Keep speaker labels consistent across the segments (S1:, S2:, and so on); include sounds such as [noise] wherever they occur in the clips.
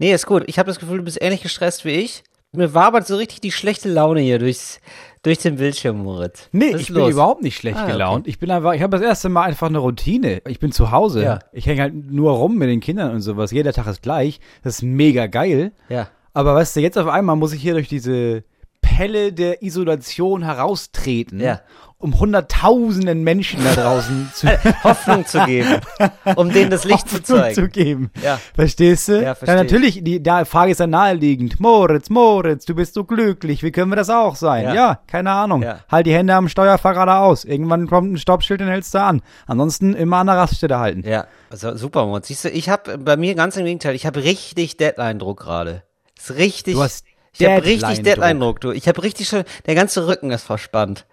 S1: Nee, ist gut. Ich habe das Gefühl, du bist ähnlich gestresst wie ich. Mir wabert so richtig die schlechte Laune hier durchs, durch den Bildschirm, Moritz.
S2: Nee, ich
S1: ist
S2: bin
S1: los?
S2: überhaupt nicht schlecht
S1: Ah, okay.
S2: gelaunt. Ich bin einfach, ich habe das erste Mal einfach eine Routine. Ich bin zu Hause.
S1: Ja.
S2: Ich hänge halt nur rum mit den Kindern und sowas. Jeder Tag ist gleich. Das ist mega geil.
S1: Ja.
S2: Aber weißt du, jetzt auf einmal muss ich hier durch diese Pelle der Isolation heraustreten,
S1: Ja.
S2: um hunderttausenden Menschen da draußen [laughs] zu,
S1: Hoffnung zu geben, um denen das Licht zu [laughs]
S2: Hoffnung
S1: zeigen.
S2: zu geben.
S1: Ja.
S2: Verstehst du?
S1: Ja, versteh
S2: Dann
S1: ich.
S2: natürlich, die da Frage ist dann naheliegend. Moritz, Moritz, du bist so glücklich. Wie können wir das auch sein?
S1: Ja.
S2: Ja, keine Ahnung.
S1: Ja.
S2: Halt die Hände am Steuerfahrer geradeaus. Irgendwann kommt ein Stoppschild, den hältst du an. Ansonsten immer an der Raststätte halten.
S1: Ja, also super, Moritz. Siehst du, ich habe bei mir ganz im Gegenteil, ich habe richtig Deadline-Druck gerade. Ist richtig.
S2: Du hast
S1: ich habe richtig
S2: Deadline-Druck.
S1: Du. Ich habe richtig schon, der ganze Rücken ist verspannt.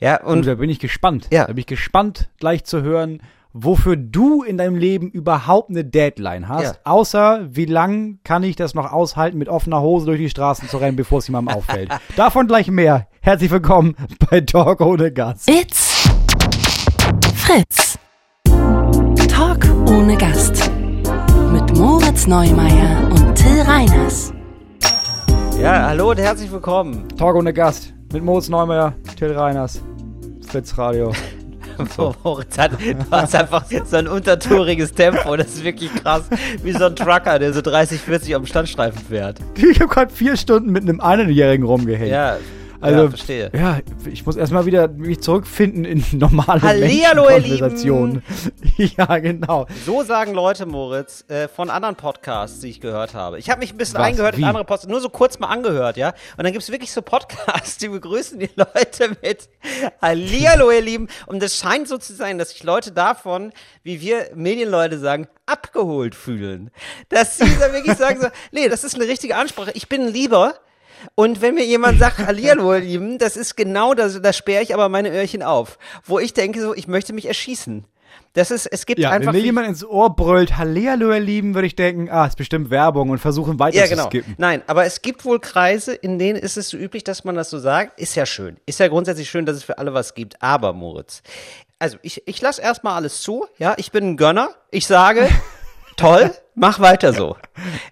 S1: Ja,
S2: Und
S1: und
S2: da bin ich gespannt.
S1: Ja.
S2: Da bin ich gespannt, gleich zu hören, wofür du in deinem Leben überhaupt eine Deadline hast.
S1: Ja.
S2: Außer, wie lang kann ich das noch aushalten, mit offener Hose durch die Straßen zu rennen, bevor es jemandem auffällt. [laughs] Davon gleich mehr. Herzlich willkommen bei Talk ohne Gast.
S3: It's Fritz. Talk ohne Gast. Mit Moritz Neumeier und Till Reiners.
S1: Ja, hallo und herzlich willkommen.
S2: Talk ohne Gast mit Moritz Neumeier, Till Reiners, Fritz Radio. [laughs]
S1: Moritz hat, du hast einfach so ein untertouriges Tempo. Das ist wirklich krass. Wie so ein Trucker, der so 30, 40 auf dem Standstreifen fährt. [laughs]
S2: Ich habe gerade vier Stunden mit einem Einjährigen rumgehängt.
S1: Ja,
S2: Also,
S1: ja, verstehe.
S2: Ja, ich muss erstmal wieder mich zurückfinden in [laughs] normale
S1: Hallihallo, ihr
S2: Menschenkonversationen. [laughs] Ja, genau.
S1: So sagen Leute, Moritz, äh, von anderen Podcasts, die ich gehört habe. Ich habe mich ein bisschen
S2: Was?
S1: eingehört in
S2: Wie?
S1: andere Podcasts, nur so kurz mal angehört, ja. Und dann gibt's wirklich so Podcasts, [laughs] die begrüßen die Leute mit Hallihallo, ihr Lieben. Und es scheint so zu sein, dass sich Leute davon, wie wir Medienleute sagen, abgeholt fühlen. Dass sie dann wirklich sagen so, nee, das ist eine richtige Ansprache. Ich bin lieber. Und wenn mir jemand sagt, [laughs] Hallihallo, ihr Lieben, das ist genau das, da sperre ich aber meine Öhrchen auf. Wo ich denke so, ich möchte mich erschießen. Das ist, es gibt
S2: Ja, wenn
S1: einfach.
S2: mir
S1: viel-
S2: jemand ins Ohr brüllt, Hallihallo, ihr Lieben, würde ich denken, ah, ist bestimmt Werbung und versuchen weiter
S1: Ja,
S2: zu
S1: genau.
S2: skippen.
S1: Nein, aber es gibt wohl Kreise, in denen ist es so üblich, dass man das so sagt. Ist ja schön. Ist ja grundsätzlich schön, dass es für alle was gibt. Aber, Moritz, also ich, ich lasse erstmal alles zu. Ja, ich bin ein Gönner. Ich sage, [laughs] toll, mach weiter so.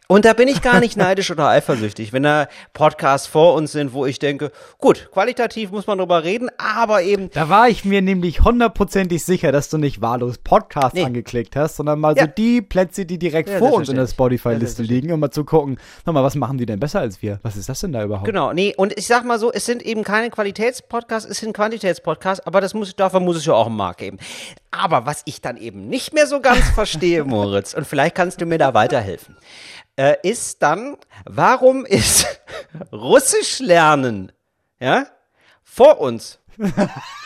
S1: Und da bin ich gar nicht neidisch oder eifersüchtig, wenn da Podcasts vor uns sind, wo ich denke, gut, qualitativ muss man drüber reden, aber eben
S2: Da war ich mir nämlich hundertprozentig sicher, dass du nicht wahllos Podcast
S1: Nee.
S2: angeklickt hast, sondern mal
S1: Ja.
S2: so die Plätze, die direkt
S1: Ja,
S2: vor uns in der Spotify-Liste liegen, um mal zu gucken, nochmal, was machen die denn besser als wir? Was ist das denn da überhaupt?
S1: Genau, nee, und ich sag mal so, es sind eben keine Qualitätspodcasts, es sind Quantitätspodcasts, aber das muss, dafür muss es ja auch einen Markt geben. Aber was ich dann eben nicht mehr so ganz verstehe, [laughs] Moritz, und vielleicht kannst du mir da weiterhelfen, äh, ist dann, warum ist [laughs] Russisch lernen, ja, vor uns?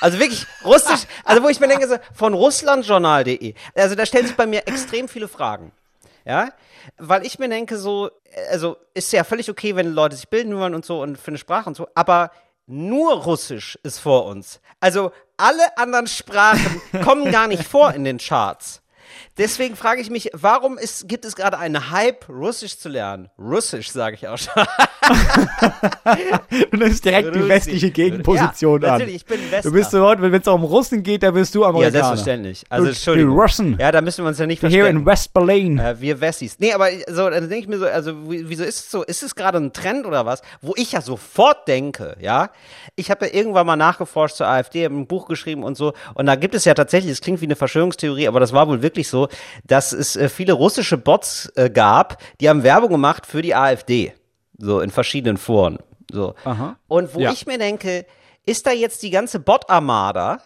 S1: Also wirklich Russisch, also wo ich mir denke, so, von russlandjournal.de, also da stellen sich bei mir extrem viele Fragen. Ja, weil ich mir denke, so, also ist ja völlig okay, wenn Leute sich bilden wollen und so und für eine Sprache und so, aber nur Russisch ist vor uns. Also alle anderen Sprachen kommen gar nicht vor in den Charts. Deswegen frage ich mich, warum ist, gibt es gerade einen Hype, Russisch zu lernen? Russisch, sage ich auch schon. [laughs]
S2: Du nimmst direkt die
S1: Russisch.
S2: westliche Gegenposition
S1: Ja,
S2: an.
S1: natürlich, ich bin Westler.
S2: Du bist so, wenn es um Russen geht, da bist du
S1: Ja,
S2: Amerikaner.
S1: selbstverständlich. Also, Entschuldigung.
S2: Die Russen.
S1: Ja, da müssen wir uns ja nicht
S2: Hier
S1: verstecken.
S2: in West Berlin.
S1: Äh, wir Wessis. Nee, aber so, dann denke ich mir so, also wie- wieso ist es so? Ist es gerade ein Trend oder was? Wo ich ja sofort denke, ja. Ich habe ja irgendwann mal nachgeforscht zur AfD, habe ein Buch geschrieben und so. Und da gibt es ja tatsächlich, es klingt wie eine Verschwörungstheorie, aber das war wohl wirklich so, dass es äh, viele russische Bots äh, gab, die haben Werbung gemacht für die AfD. So in verschiedenen Foren. So.
S2: Aha.
S1: Und wo
S2: Ja.
S1: ich mir denke, ist da jetzt die ganze Bot-Armada?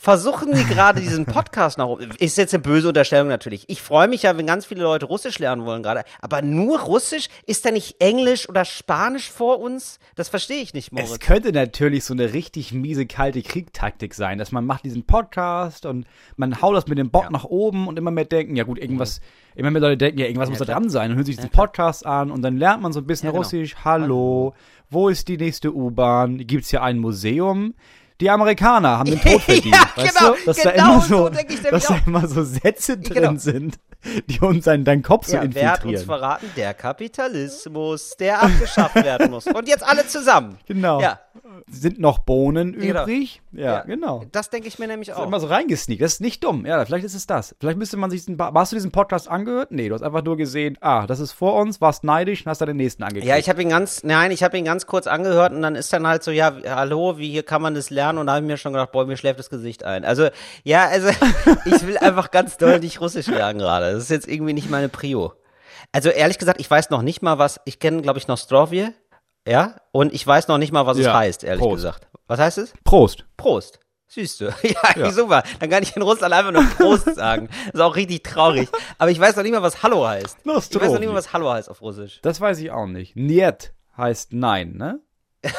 S1: Versuchen die gerade diesen Podcast nach oben? Ist jetzt eine böse Unterstellung natürlich. Ich freue mich ja, wenn ganz viele Leute Russisch lernen wollen gerade. Aber nur Russisch? Ist da nicht Englisch oder Spanisch vor uns? Das verstehe ich nicht,
S2: Es
S1: Moritz.
S2: könnte natürlich so eine richtig miese, kalte Kriegtaktik sein, dass man macht diesen Podcast und man haut das mit dem Bot nach oben und immer mehr denken, ja gut, irgendwas, immer mehr Leute denken, ja, irgendwas muss da dran sein und hören sich diesen Podcast an und dann lernt man so ein bisschen
S1: Ja, genau.
S2: Russisch. Hallo, wo ist die nächste U-Bahn? Gibt's hier ein Museum? Die Amerikaner haben den Tod [laughs] verdient.
S1: Ja,
S2: weißt
S1: genau,
S2: du? Dass da
S1: genau
S2: immer
S1: so
S2: so, dass da immer so Sätze drin
S1: Genau.
S2: sind, die uns in deinen Kopf so
S1: Ja, wer hat uns
S2: infiltrieren.
S1: verraten? Der Kapitalismus, der abgeschafft werden muss. Und jetzt alle zusammen.
S2: Genau.
S1: Ja,
S2: Sind noch Bohnen
S1: Genau.
S2: übrig? Ja, genau.
S1: das denke ich mir nämlich auch.
S2: Immer so reingesneakt. Das ist nicht dumm. Ja, vielleicht ist es das. Vielleicht müsste man sich diesen. Hast du diesen Podcast angehört? Nee, du hast einfach nur gesehen, ah, das ist vor uns, warst neidisch und hast dann den nächsten angeklickt.
S1: Ja, ich habe ihn ganz, nein, ich habe ihn ganz kurz angehört und dann ist dann halt so, ja, hallo, wie hier kann man das lernen? Und da habe ich mir schon gedacht, boah, mir schläft das Gesicht ein. Also, ja, also, [laughs] ich will einfach ganz doll nicht Russisch lernen gerade. Das ist jetzt irgendwie nicht meine Prio. Also, ehrlich gesagt, ich weiß noch nicht mal, was, ich kenne, glaube ich, Nostrovje, ja, und ich weiß noch nicht mal, was es
S2: Ja,
S1: heißt, ehrlich
S2: Prost.
S1: gesagt. Was heißt es?
S2: Prost.
S1: Prost. Siehst [laughs] du. Ja, super. Dann kann ich in Russland einfach nur Prost sagen. Das [laughs] ist auch richtig traurig. Aber ich weiß noch nicht mal, was Hallo heißt. Ich weiß noch nicht mal, was Hallo heißt auf Russisch.
S2: Das weiß ich auch nicht. Niet heißt nein, ne? [laughs]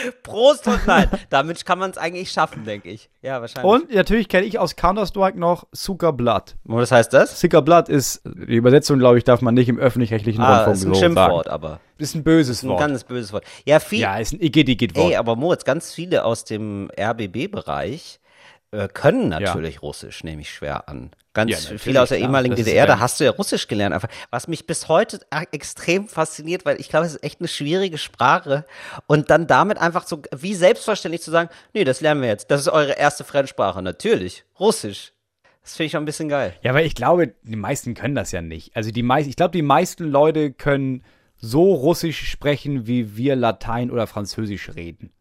S2: [laughs]
S1: Prost und nein. Damit kann man es eigentlich schaffen, denke ich. Ja, wahrscheinlich.
S2: Und natürlich kenne ich aus Counter-Strike noch Zuckerblatt.
S1: Und was heißt das?
S2: Zuckerblatt ist, die Übersetzung, glaube ich, darf man nicht im öffentlich-rechtlichen
S1: Ah,
S2: Rundfunk
S1: ist ein
S2: so
S1: Schimpfwort,
S2: sagen.
S1: aber.
S2: Ist ein böses
S1: Ein
S2: Wort.
S1: ganz böses Wort. Ja, viel.
S2: ja, ist ein Igitt-Igitt-Wort.
S1: Ey, aber Moritz, ganz viele aus dem RBB-Bereich äh, können natürlich Russisch, nehme ich schwer an. Ganz
S2: Ja,
S1: viele aus der ehemaligen DDR, da hast du ja Russisch gelernt. Einfach, was mich bis heute extrem fasziniert, weil ich glaube, es ist echt eine schwierige Sprache. Und dann damit einfach so wie selbstverständlich zu sagen, nee, das lernen wir jetzt. Das ist eure erste Fremdsprache. Natürlich. Russisch. Das finde ich schon ein bisschen geil.
S2: Ja, aber ich glaube, die meisten können das ja nicht. Also die meisten, ich glaube, die meisten Leute können so Russisch sprechen, wie wir Latein oder Französisch reden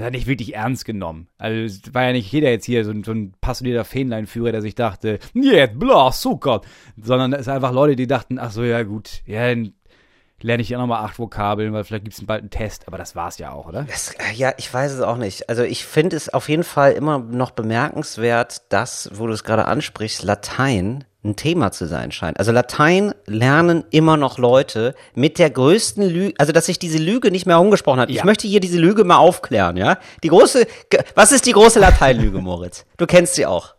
S2: das hat nicht wirklich ernst genommen. Also es war ja nicht jeder jetzt hier so ein, so ein passionierter Fähnleinführer, der sich dachte, jetzt, bla, Zucker. Sondern es sind einfach Leute, die dachten, ach so, ja gut, ja, dann lerne ich ja nochmal acht Vokabeln, weil vielleicht gibt es bald einen Test. Aber das war es ja auch, oder?
S1: Das, äh, ja, ich weiß es auch nicht. Also ich finde es auf jeden Fall immer noch bemerkenswert, dass, wo du es gerade ansprichst, Latein ein Thema zu sein scheint. Also Latein lernen immer noch Leute mit der größten Lüge, also dass sich diese Lüge nicht mehr umgesprochen hat. Ich
S2: Ja.
S1: möchte hier diese Lüge mal aufklären, ja? Die große, was ist die große Lateinlüge, Moritz? Du kennst sie auch.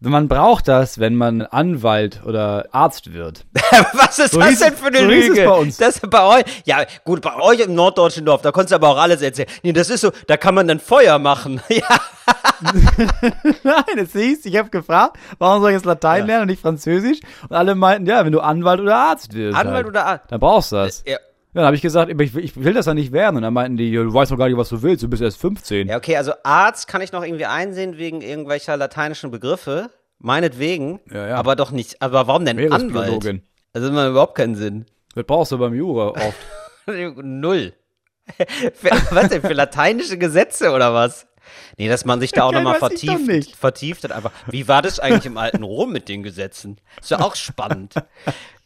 S2: Man braucht das, wenn man Anwalt oder Arzt wird. [laughs]
S1: Was ist
S2: So
S1: das denn für eine
S2: so
S1: Lüge?
S2: bei uns.
S1: Das bei euch. Ja, gut, bei euch im norddeutschen Dorf, da konntest du aber auch alles erzählen. Nee, das ist so, da kann man dann Feuer machen. [laughs] Ja.
S2: Nein, es hieß, ich habe gefragt, warum soll ich jetzt Latein lernen und nicht Französisch? Und alle meinten, ja, wenn du Anwalt oder Arzt wirst.
S1: Anwalt
S2: halt,
S1: oder Arzt?
S2: Dann brauchst du das.
S1: Ja.
S2: Ja, dann habe ich gesagt, ich, will- ich will das ja nicht werden. Und dann meinten die, du weißt doch gar nicht, was du willst, du bist erst 15.
S1: Ja, okay, also Arzt kann ich noch irgendwie einsehen wegen irgendwelcher lateinischen Begriffe. Meinetwegen.
S2: Ja, ja.
S1: Aber doch nicht. Aber warum denn Anwalt? Also macht überhaupt keinen Sinn.
S2: Das brauchst du beim Jura oft. [laughs]
S1: Null. für, was denn, für lateinische Gesetze oder was? Nee, dass man sich da auch
S2: Okay,
S1: nochmal vertieft, vertieft hat einfach. Wie war das eigentlich im alten Rom mit den Gesetzen? Ist ja auch spannend.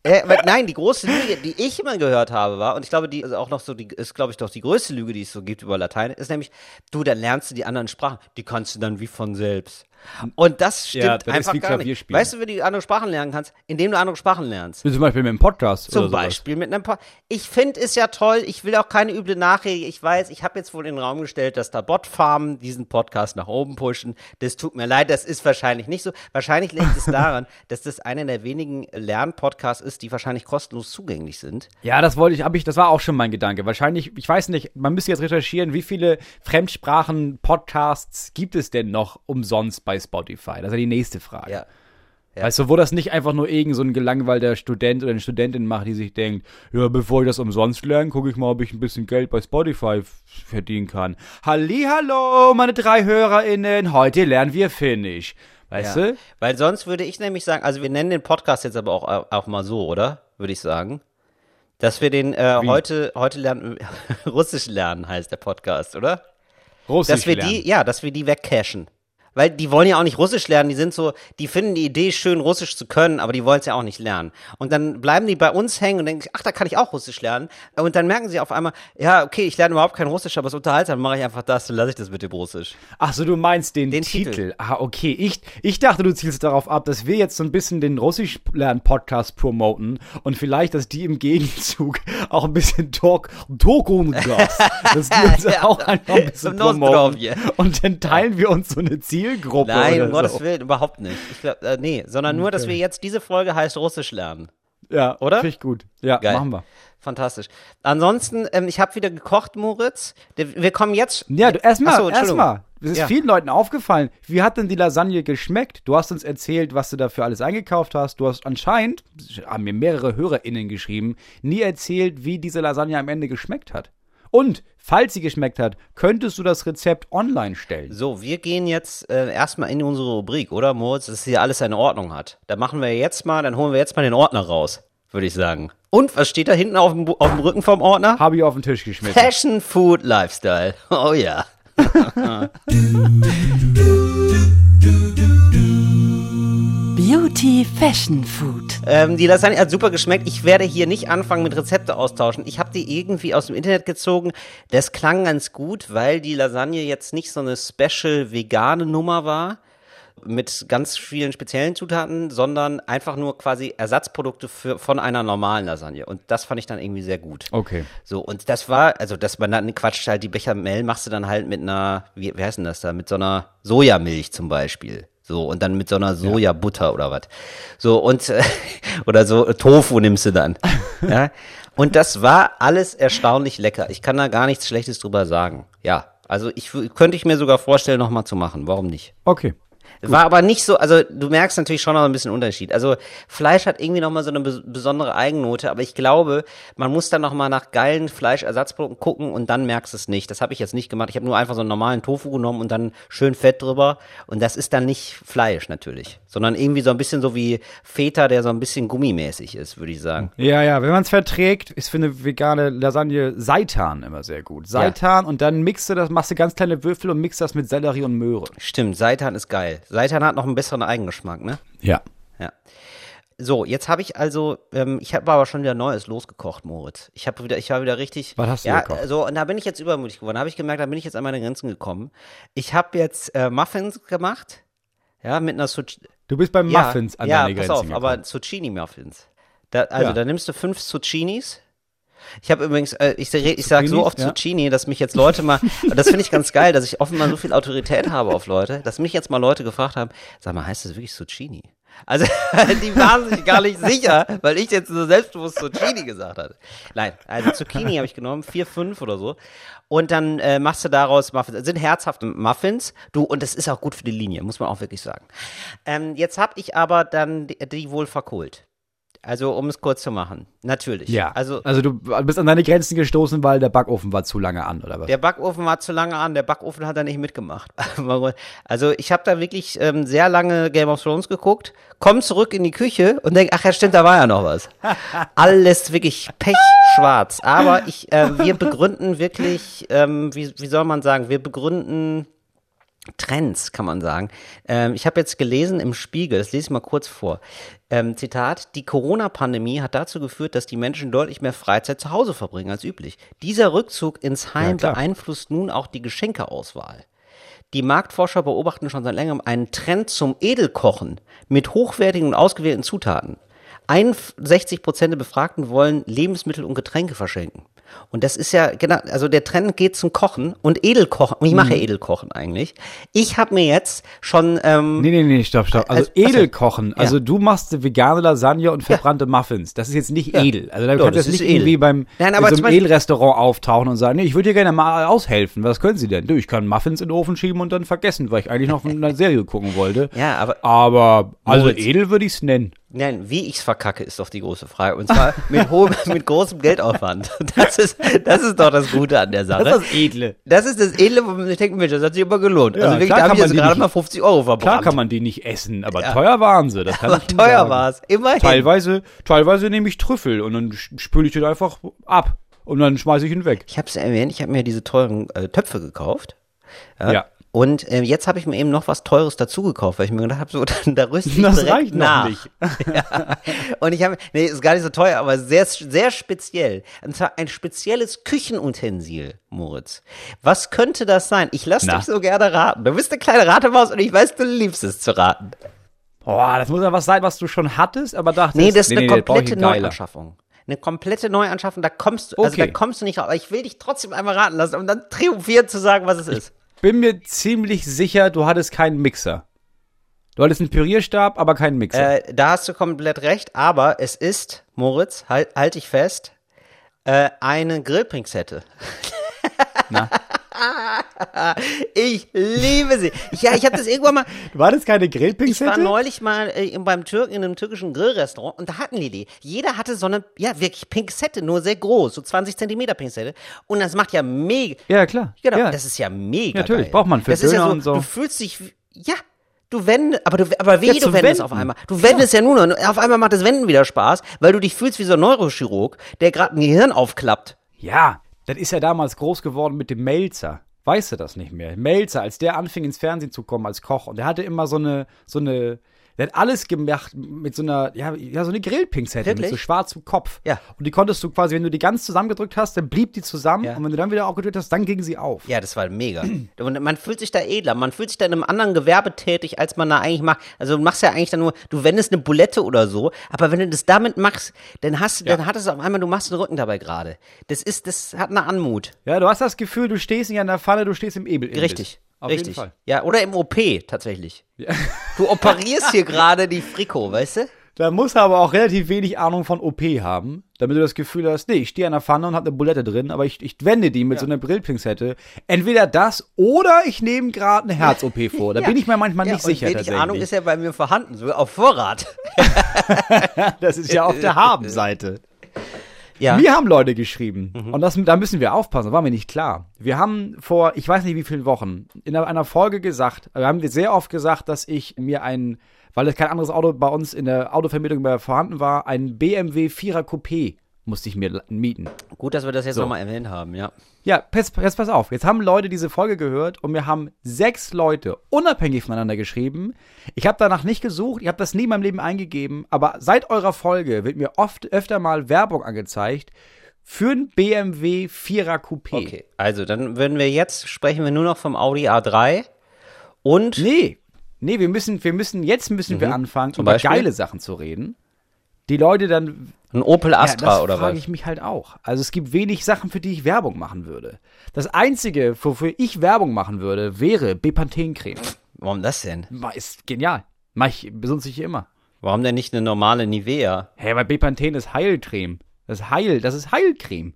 S1: Äh, nein, die große Lüge, die ich immer gehört habe, war, und ich glaube, die ist auch noch so, die ist, glaube ich, doch die größte Lüge, die es so gibt über Latein, ist nämlich, du, dann lernst du die anderen Sprachen, die kannst du dann wie von selbst. Und das stimmt
S2: Ja, das
S1: einfach
S2: wie
S1: gar nicht. Weißt du, wie du andere Sprachen lernen kannst? Indem du andere Sprachen lernst.
S2: Zum Beispiel mit dem Podcast
S1: Zum. Beispiel mit einem Pod Ich finde es ja toll, ich will auch keine üble Nachrede. Ich weiß, ich habe jetzt wohl in den Raum gestellt, dass da Botfarmen diesen Podcast nach oben pushen. Das tut mir leid, das ist wahrscheinlich nicht so. Wahrscheinlich liegt es [laughs] daran, dass das einer der wenigen Lernpodcasts ist, die wahrscheinlich kostenlos zugänglich sind.
S2: Ja, das wollte ich, habe ich, das war auch schon mein Gedanke. Wahrscheinlich, ich weiß nicht, man müsste jetzt recherchieren, wie viele Fremdsprachen-Podcasts gibt es denn noch umsonst bei Spotify? Das ist ja die nächste Frage.
S1: Ja. Ja.
S2: Weißt du, wo das nicht einfach nur irgend so ein gelangweilter Student oder eine Studentin macht, die sich denkt, ja, bevor ich das umsonst lerne, gucke ich mal, ob ich ein bisschen Geld bei Spotify verdienen kann. Hallihallo, meine drei HörerInnen, heute lernen wir Finnisch. Weißt
S1: Ja.
S2: du?
S1: Weil sonst würde ich nämlich sagen, also wir nennen den Podcast jetzt aber auch, auch mal so, oder? Würde ich sagen. Dass wir den äh, heute, heute lernen, [laughs] Russisch lernen heißt der Podcast, oder?
S2: Russisch
S1: dass wir
S2: lernen.
S1: die, ja, dass wir die wegcashen. Weil die wollen ja auch nicht Russisch lernen, die sind so, die finden die Idee schön, Russisch zu können, aber die wollen es ja auch nicht lernen. Und dann bleiben die bei uns hängen und denken, ach, da kann ich auch Russisch lernen. Und dann merken sie auf einmal, ja, okay, ich lerne überhaupt kein Russisch, aber es unterhaltsam, dann mache ich einfach das, dann lasse ich das mit dem Russisch.
S2: Ach so, du meinst den,
S1: Den
S2: Titel.
S1: Titel.
S2: Ah, okay. Ich, ich dachte, du zielst darauf ab, dass wir jetzt so ein bisschen den Russisch-Lern-Podcast promoten und vielleicht, dass die im Gegenzug [laughs] auch ein bisschen Talk, Talk und Gas, dass die [laughs] uns
S1: Ja.
S2: auch einfach ein bisschen promoten. Und dann teilen wir uns so eine Zielgruppe
S1: Nein, um Gottes
S2: so.
S1: Willen, überhaupt nicht. Ich glaub, äh, nee, sondern nur, dass wir jetzt, diese Folge heißt Russisch lernen.
S2: Ja,
S1: Oder?
S2: Finde ich gut. Ja,
S1: Geil.
S2: machen wir.
S1: Fantastisch. Ansonsten, ähm, ich habe wieder gekocht, Moritz. Wir kommen jetzt.
S2: Ja, du, erstmal, erstmal. Es ist
S1: Ja.
S2: vielen Leuten aufgefallen. Wie hat denn die Lasagne geschmeckt? Du hast uns erzählt, was du dafür alles eingekauft hast. Du hast anscheinend, haben mir mehrere HörerInnen geschrieben, nie erzählt, wie diese Lasagne am Ende geschmeckt hat. Und, falls sie geschmeckt hat, könntest du das Rezept online stellen.
S1: So, wir gehen jetzt äh, erstmal in unsere Rubrik, oder Moritz, dass hier alles seine Ordnung hat. Da machen wir jetzt mal, dann holen wir jetzt mal den Ordner raus, würde ich sagen. Und was steht da hinten auf dem, auf dem Rücken vom Ordner?
S2: Habe ich auf den Tisch geschmissen.
S1: Fashion Food Lifestyle. [laughs] Oh ja. [laughs]
S3: Beauty Fashion Food.
S1: Ähm, die Lasagne hat super geschmeckt. Ich werde hier nicht anfangen mit Rezepte austauschen. Ich habe die irgendwie aus dem Internet gezogen. Das klang ganz gut, weil die Lasagne jetzt nicht so eine special vegane Nummer war mit ganz vielen speziellen Zutaten, sondern einfach nur quasi Ersatzprodukte für, von einer normalen Lasagne. Und das fand ich dann irgendwie sehr gut.
S2: Okay.
S1: So, und das war, also, dass man dann quatscht halt die Bechamel machst du dann halt mit einer, wie, wie heißt denn das da, mit so einer Sojamilch zum Beispiel. So, und dann mit so einer Sojabutter oder was. So, und, äh, [laughs] oder so äh, Tofu nimmst du dann. [laughs] ja. Und das war alles erstaunlich lecker. Ich kann da gar nichts Schlechtes drüber sagen. Ja. Also, ich könnte ich mir sogar vorstellen, nochmal zu machen. Warum nicht?
S2: Okay.
S1: War aber nicht so, also du merkst natürlich schon noch ein bisschen Unterschied. Also Fleisch hat irgendwie nochmal so eine bes- besondere Eigennote, aber ich glaube, man muss dann nochmal nach geilen Fleischersatzprodukten gucken und dann merkst du es nicht. Das habe ich jetzt nicht gemacht. Ich habe nur einfach so einen normalen Tofu genommen und dann schön Fett drüber und das ist dann nicht Fleisch natürlich, sondern irgendwie so ein bisschen so wie Feta, der so ein bisschen gummimäßig ist, würde ich sagen.
S2: Ja, ja, wenn man es verträgt, für eine vegane Lasagne Seitan immer sehr gut. Seitan und dann mixt du das, machst du ganz kleine Würfel und mixt das mit Sellerie und Möhre.
S1: Stimmt, Seitan ist geil. Seitan hat noch einen besseren Eigengeschmack, ne?
S2: Ja.
S1: Ja. So, jetzt habe ich also, ähm, ich habe aber schon wieder Neues losgekocht, Moritz. Ich habe wieder, ich war wieder richtig.
S2: Was hast du
S1: ja,
S2: gekocht?
S1: So, und da bin ich jetzt übermütig geworden. Da habe ich gemerkt, da bin ich jetzt an meine Grenzen gekommen. Ich habe jetzt äh, Muffins gemacht, ja, mit einer Zucchini.
S2: Du bist beim
S1: Ja,
S2: Muffins an
S1: ja,
S2: deine
S1: pass
S2: Grenzen
S1: auf, aber
S2: gekommen.
S1: Zucchini-Muffins. Da, also,
S2: Ja.
S1: da nimmst du fünf Zucchinis. Ich habe übrigens, äh, ich, sag- ich sage so oft
S2: ja.
S1: Zucchini, dass mich jetzt Leute mal, und [laughs] das finde ich ganz geil, dass ich offenbar so viel Autorität habe auf Leute, dass mich jetzt mal Leute gefragt haben, sag mal, heißt das wirklich Zucchini? Also, [laughs] die waren sich gar nicht sicher, weil ich jetzt so selbstbewusst Zucchini gesagt hatte. Nein, also Zucchini habe ich genommen, vier, fünf oder so. Und dann äh, machst du daraus Muffins. Das sind herzhafte Muffins. Du, und das ist auch gut für die Linie, muss man auch wirklich sagen. Ähm, jetzt habe ich aber dann die, die wohl verkohlt. Also, um es kurz zu machen. Natürlich.
S2: Ja.
S1: Also,
S2: also du bist an deine Grenzen gestoßen, weil der Backofen war zu lange an, oder was?
S1: Der Backofen war zu lange an, der Backofen hat da nicht mitgemacht. [laughs] Also ich habe da wirklich ähm, sehr lange Game of Thrones geguckt, komm zurück in die Küche und denk, ach ja stimmt, da war ja noch was. [laughs] Alles wirklich pechschwarz. Aber ich, äh, wir begründen wirklich, ähm, wie, wie soll man sagen, wir begründen Trends, kann man sagen. Ähm, ich habe jetzt gelesen im Spiegel, das lese ich mal kurz vor. Ähm, Zitat, die Corona-Pandemie hat dazu geführt, dass die Menschen deutlich mehr Freizeit zu Hause verbringen als üblich. Dieser Rückzug ins Heim
S2: klar.
S1: beeinflusst nun auch die Geschenkeauswahl. Die Marktforscher beobachten schon seit längerem einen Trend zum Edelkochen mit hochwertigen und ausgewählten Zutaten. 61 Prozent der Befragten wollen Lebensmittel und Getränke verschenken. Und das ist ja genau, also der Trend geht zum Kochen und Edelkochen. Und ich mache ja Edelkochen eigentlich. Ich habe mir jetzt schon ähm,
S2: Nee, nee, nee, stopp, stopp. Also
S1: Also-.
S2: Edelkochen. Also du machst vegane Lasagne und verbrannte Muffins. Das ist jetzt nicht edel. Also da
S1: Ja,
S2: ihr
S1: das
S2: nicht
S1: ist edel.
S2: irgendwie beim
S1: Nein,
S2: in
S1: aber
S2: so einem Edelrestaurant auftauchen und sagen, nee, ich würde dir gerne mal aushelfen. Was können Sie denn? Du, ich kann Muffins in den Ofen schieben und dann vergessen, weil ich eigentlich noch eine Serie gucken wollte.
S1: Ja, aber-
S2: Aber, also
S1: Moritz.
S2: edel würde ich es nennen.
S1: Nein, wie ich's verkacke, ist doch die große Frage. Und zwar [laughs] mit hohem, mit großem Geldaufwand. [laughs] Das ist, das ist doch das Gute an der Sache.
S2: Das ist das Edle.
S1: Das ist das Edle, wo man sich denkt, Mensch, das hat sich immer gelohnt.
S2: Ja,
S1: also wirklich, da habe
S2: kann
S1: ich
S2: man
S1: jetzt
S2: die
S1: gerade
S2: nicht-
S1: mal 50 Euro verbrannt.
S2: Klar kann man die nicht essen, aber teuer waren sie. Das kann
S1: aber
S2: ich
S1: teuer
S2: sagen.
S1: war's. Immerhin.
S2: Teilweise, teilweise nehme ich Trüffel und dann spüle ich den einfach ab. Und dann schmeiße ich ihn weg.
S1: Ich habe es erwähnt, ich habe mir diese teuren äh, Töpfe gekauft.
S2: Ja.
S1: Und äh, jetzt habe ich mir eben noch was Teures dazu gekauft, weil ich mir gedacht habe, so, [laughs] dann, da rüste ich
S2: Das
S1: direkt
S2: reicht noch
S1: nach.
S2: nicht. [laughs]
S1: ja. Und ich habe, nee, ist gar nicht so teuer, aber sehr, sehr speziell. Und zwar ein spezielles Küchenutensil, Moritz. Was könnte das sein? Ich lasse dich so gerne raten. Du bist eine kleine Ratemaus und ich weiß, du liebst es zu raten.
S2: Boah, das muss ja was sein, was du schon hattest, aber dachtest,
S1: Nee, das ist eine
S2: nee, brauch ich
S1: komplette. Neuanschaffung. Eine komplette Neuanschaffung, da kommst du, also
S2: Okay.
S1: da kommst du nicht raus. Aber ich will dich trotzdem einmal raten lassen, um dann triumphierend zu sagen, was es ist.
S2: Bin mir ziemlich sicher, du hattest keinen Mixer. Du hattest einen Pürierstab, aber keinen Mixer.
S1: Äh, da hast du komplett recht, aber es ist, Moritz, halt, halt dich fest, Äh, eine Grillpinzette.
S2: Na? [laughs] [laughs]
S1: Ich liebe sie. Ja, ich habe das irgendwann mal.
S2: War das keine
S1: Ich war
S2: Grillpinzette?
S1: neulich mal äh, beim Türken in einem türkischen Grillrestaurant und da hatten die die. Jeder hatte so eine, ja, wirklich Pinzette, nur sehr groß, so 20 Zentimeter Pinzette. Und das macht ja mega.
S2: Ja, klar.
S1: Genau,
S2: ja.
S1: das ist ja mega.
S2: Natürlich,
S1: geil.
S2: braucht man für
S1: das ist ja
S2: Döner
S1: so,
S2: und so.
S1: Du fühlst dich, wie- ja. Du wendest, aber, du, aber wehe,
S2: Ja,
S1: du wendest
S2: wenden.
S1: auf einmal. Du wendest ja, nur noch. Auf einmal macht das Wenden wieder Spaß, weil du dich fühlst wie so ein Neurochirurg, der gerade ein Gehirn aufklappt.
S2: Ja, das ist ja damals groß geworden mit dem Melzer. Weißt du das nicht mehr? Melzer, als der anfing ins Fernsehen zu kommen als Koch und der hatte immer so eine, so eine, der hat alles gemacht mit so einer, ja, ja so eine Grillpinzette mit so schwarzem Kopf.
S1: Ja.
S2: Und die konntest du quasi, wenn du die ganz zusammengedrückt hast, dann blieb die zusammen
S1: Ja.
S2: und wenn du dann wieder aufgedrückt hast, dann ging sie auf.
S1: Ja, das war mega. Und man fühlt sich da edler, man fühlt sich da in einem anderen Gewerbe tätig, als man da eigentlich macht. Also du machst ja eigentlich dann nur, du wendest eine Bulette oder so, aber wenn du das damit machst, dann hast du, dann hat es auf einmal, du machst den Rücken dabei gerade. Das ist, das hat eine Anmut.
S2: Ja, du hast das Gefühl, du stehst nicht an der Pfanne, du stehst im Ebel.
S1: Richtig.
S2: Auf
S1: Richtig.
S2: jeden Fall.
S1: Ja, oder im OP tatsächlich. Du operierst hier gerade die Friko, weißt du?
S2: Da muss er aber auch relativ wenig Ahnung von OP haben, damit du das Gefühl hast, nee, ich stehe an der Pfanne und habe eine Bulette drin, aber ich, ich wende die mit so einer Brillpinzette. Entweder das oder ich nehme gerade eine Herz-OP [laughs] vor. Da bin ich mir manchmal
S1: ja,
S2: nicht
S1: und
S2: sicher
S1: wenig
S2: tatsächlich.
S1: Ahnung ist ja bei mir vorhanden, sogar auf Vorrat. [laughs]
S2: das ist ja auf der [laughs] Habenseite.
S1: Ja.
S2: Mir haben Leute geschrieben, und das, da müssen wir aufpassen, war mir nicht klar. Wir haben vor, ich weiß nicht wie vielen Wochen, in einer- einer Folge gesagt, wir haben sehr oft gesagt, dass ich mir ein, weil es kein anderes Auto bei uns in der Autovermietung mehr vorhanden war, ein BMW 4er Coupé musste ich mir mieten.
S1: Gut, dass wir das jetzt
S2: So.
S1: nochmal erwähnt haben, ja.
S2: Ja, pass, jetzt pass auf. Jetzt haben Leute diese Folge gehört und mir haben sechs Leute unabhängig voneinander geschrieben. Ich habe danach nicht gesucht, ich habe das nie in meinem Leben eingegeben, aber seit eurer Folge wird mir oft öfter mal Werbung angezeigt für ein BMW 4er Coupé.
S1: Okay, also dann würden wir jetzt, sprechen wir nur noch vom Audi A3 und
S2: Nee, nee, wir müssen, wir müssen, jetzt müssen wir anfangen,
S1: Mhm. Zum
S2: über
S1: Beispiel?
S2: geile Sachen zu reden. Die Leute dann
S1: ein Opel Astra
S2: ja, das
S1: oder
S2: frage
S1: was?
S2: ich mich halt auch. Also es gibt wenig Sachen, für die ich Werbung machen würde. Das Einzige, wofür ich Werbung machen würde, wäre Bepanthen-Creme.
S1: Warum das denn?
S2: Ist genial. Mach ich besonders ich immer.
S1: Warum denn nicht eine normale Nivea?
S2: Hä, weil Bepanthen ist Heilcreme. Das ist Heil, das ist Heilcreme.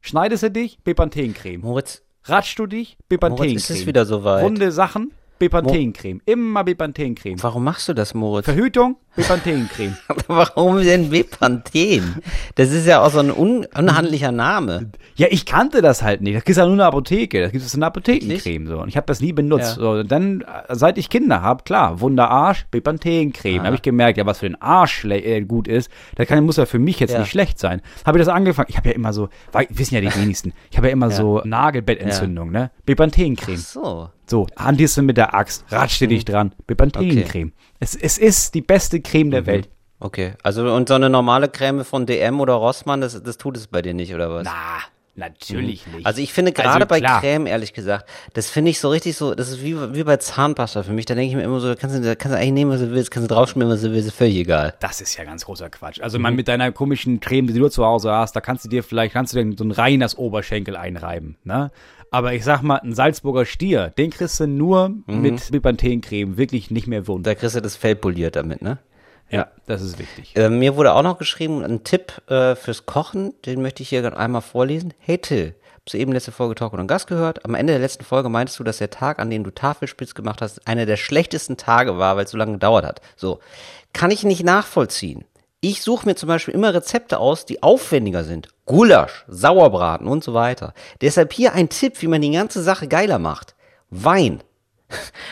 S2: Schneidest du dich, Bepanthen-Creme.
S1: Moritz,
S2: Ratschst du dich,
S1: Moritz,
S2: Bepanthen-Creme.
S1: ist es wieder soweit?
S2: Runde Sachen, Bepanthen-Creme. Immer Bepanthen-Creme.
S1: Warum machst du das, Moritz?
S2: Verhütung, [laughs] Bepanthen-Creme.
S1: Warum denn Bepanthen? Das ist ja auch so ein un unhandlicher Name.
S2: Ja, ich kannte das halt nicht. Das gibt's ja nur in der Apotheke. Das gibt es in der Apothekencreme so. Und ich habe das nie benutzt.
S1: Ja.
S2: So, und dann, äh, seit ich Kinder habe, klar, Wunderarsch, Bepanthen-Creme.
S1: Ah.
S2: habe ich gemerkt, ja, was für den Arsch äh, gut ist, das kann, muss ja für mich jetzt
S1: Ja.
S2: nicht schlecht sein. Habe ich das angefangen. Ich habe ja immer so, wissen ja die [laughs] wenigsten, ich habe ja immer so Nagelbettentzündung, ne? Bepanthen-Creme.
S1: So.
S2: So, handierst du mit der Axt, ratscht dir dich dran, Bepanthen-Creme. Es, es ist die beste Creme der Welt.
S1: Okay. Also, und so eine normale Creme von DM oder Rossmann, das, das tut es bei dir nicht, oder was?
S2: Na, natürlich nicht.
S1: Also ich finde gerade
S2: Also
S1: bei. Creme, ehrlich gesagt, das finde ich so richtig so, das ist wie, wie bei Zahnpasta für mich. Da denke ich mir immer so, da kannst du, da kannst du eigentlich nehmen, was du willst, kannst du draufschmieren, was du willst, ist völlig egal.
S2: Das ist ja ganz großer Quatsch. Also man mit deiner komischen Creme, die du zu Hause hast, da kannst du dir vielleicht, kannst du dir so ein reines Oberschenkel einreiben, ne? Aber ich sag mal, ein Salzburger Stier, den kriegst du nur mit Bepanthen-Creme wirklich nicht mehr wund.
S1: Da kriegst du das Fell poliert damit, ne?
S2: Ja, das ist wichtig.
S1: Äh, mir wurde auch noch geschrieben, ein Tipp äh, fürs Kochen, den möchte ich hier einmal vorlesen. Hey Till, hast du eben letzte Folge Talk und Gast gehört? Am Ende der letzten Folge meintest du, dass der Tag, an dem du Tafelspitz gemacht hast, einer der schlechtesten Tage war, weil es so lange gedauert hat. So, kann ich nicht nachvollziehen. Ich suche mir zum Beispiel immer Rezepte aus, die aufwendiger sind. Gulasch, Sauerbraten und so weiter. Deshalb hier ein Tipp, wie man die ganze Sache geiler macht. Wein.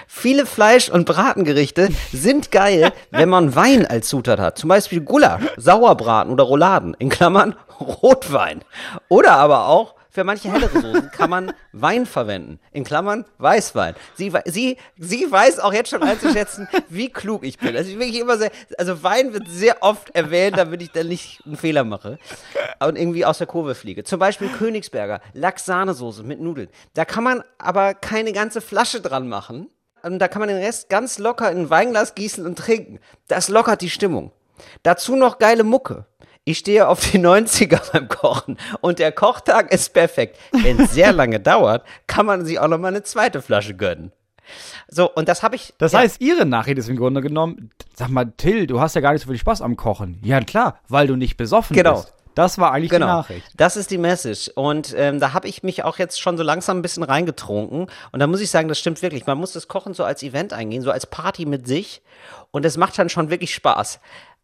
S1: Viele Fleisch- und Bratengerichte sind geil, wenn man Wein als Zutat hat. Zum Beispiel Gulasch, Sauerbraten oder Rouladen, in Klammern Rotwein. Oder aber auch für manche hellere Soßen kann man Wein verwenden, in Klammern Weißwein. Sie, sie, sie weiß auch jetzt schon einzuschätzen, wie klug ich bin. Also ich immer sehr, also Wein wird sehr oft erwähnt, damit ich dann nicht einen Fehler mache und irgendwie aus der Kurve fliege. Zum Beispiel Königsberger, Lachs-Sahnesoße mit Nudeln. Da kann man aber keine ganze Flasche dran machen. Und da kann man den Rest ganz locker in ein Weinglas gießen und trinken. Das lockert die Stimmung. Dazu noch geile Mucke. Ich stehe auf die [laughs] 90er beim Kochen und der Kochtag ist perfekt. Wenn es sehr lange [laughs] dauert, kann man sich auch noch mal eine zweite Flasche gönnen. So, und das habe ich.
S2: Das
S1: ja,
S2: heißt, ihre Nachricht ist im Grunde genommen, sag mal, Till, du hast ja gar nicht so viel Spaß am Kochen. Ja, klar, weil du nicht besoffen
S1: Genau.
S2: bist. Das war eigentlich
S1: Genau.
S2: die Nachricht.
S1: Das ist die Message. Und ähm, da habe ich mich auch jetzt schon so langsam ein bisschen reingetrunken. Und da muss ich sagen, das stimmt wirklich. Man muss das Kochen so als Event eingehen, so als Party mit sich. Und es macht dann schon wirklich Spaß.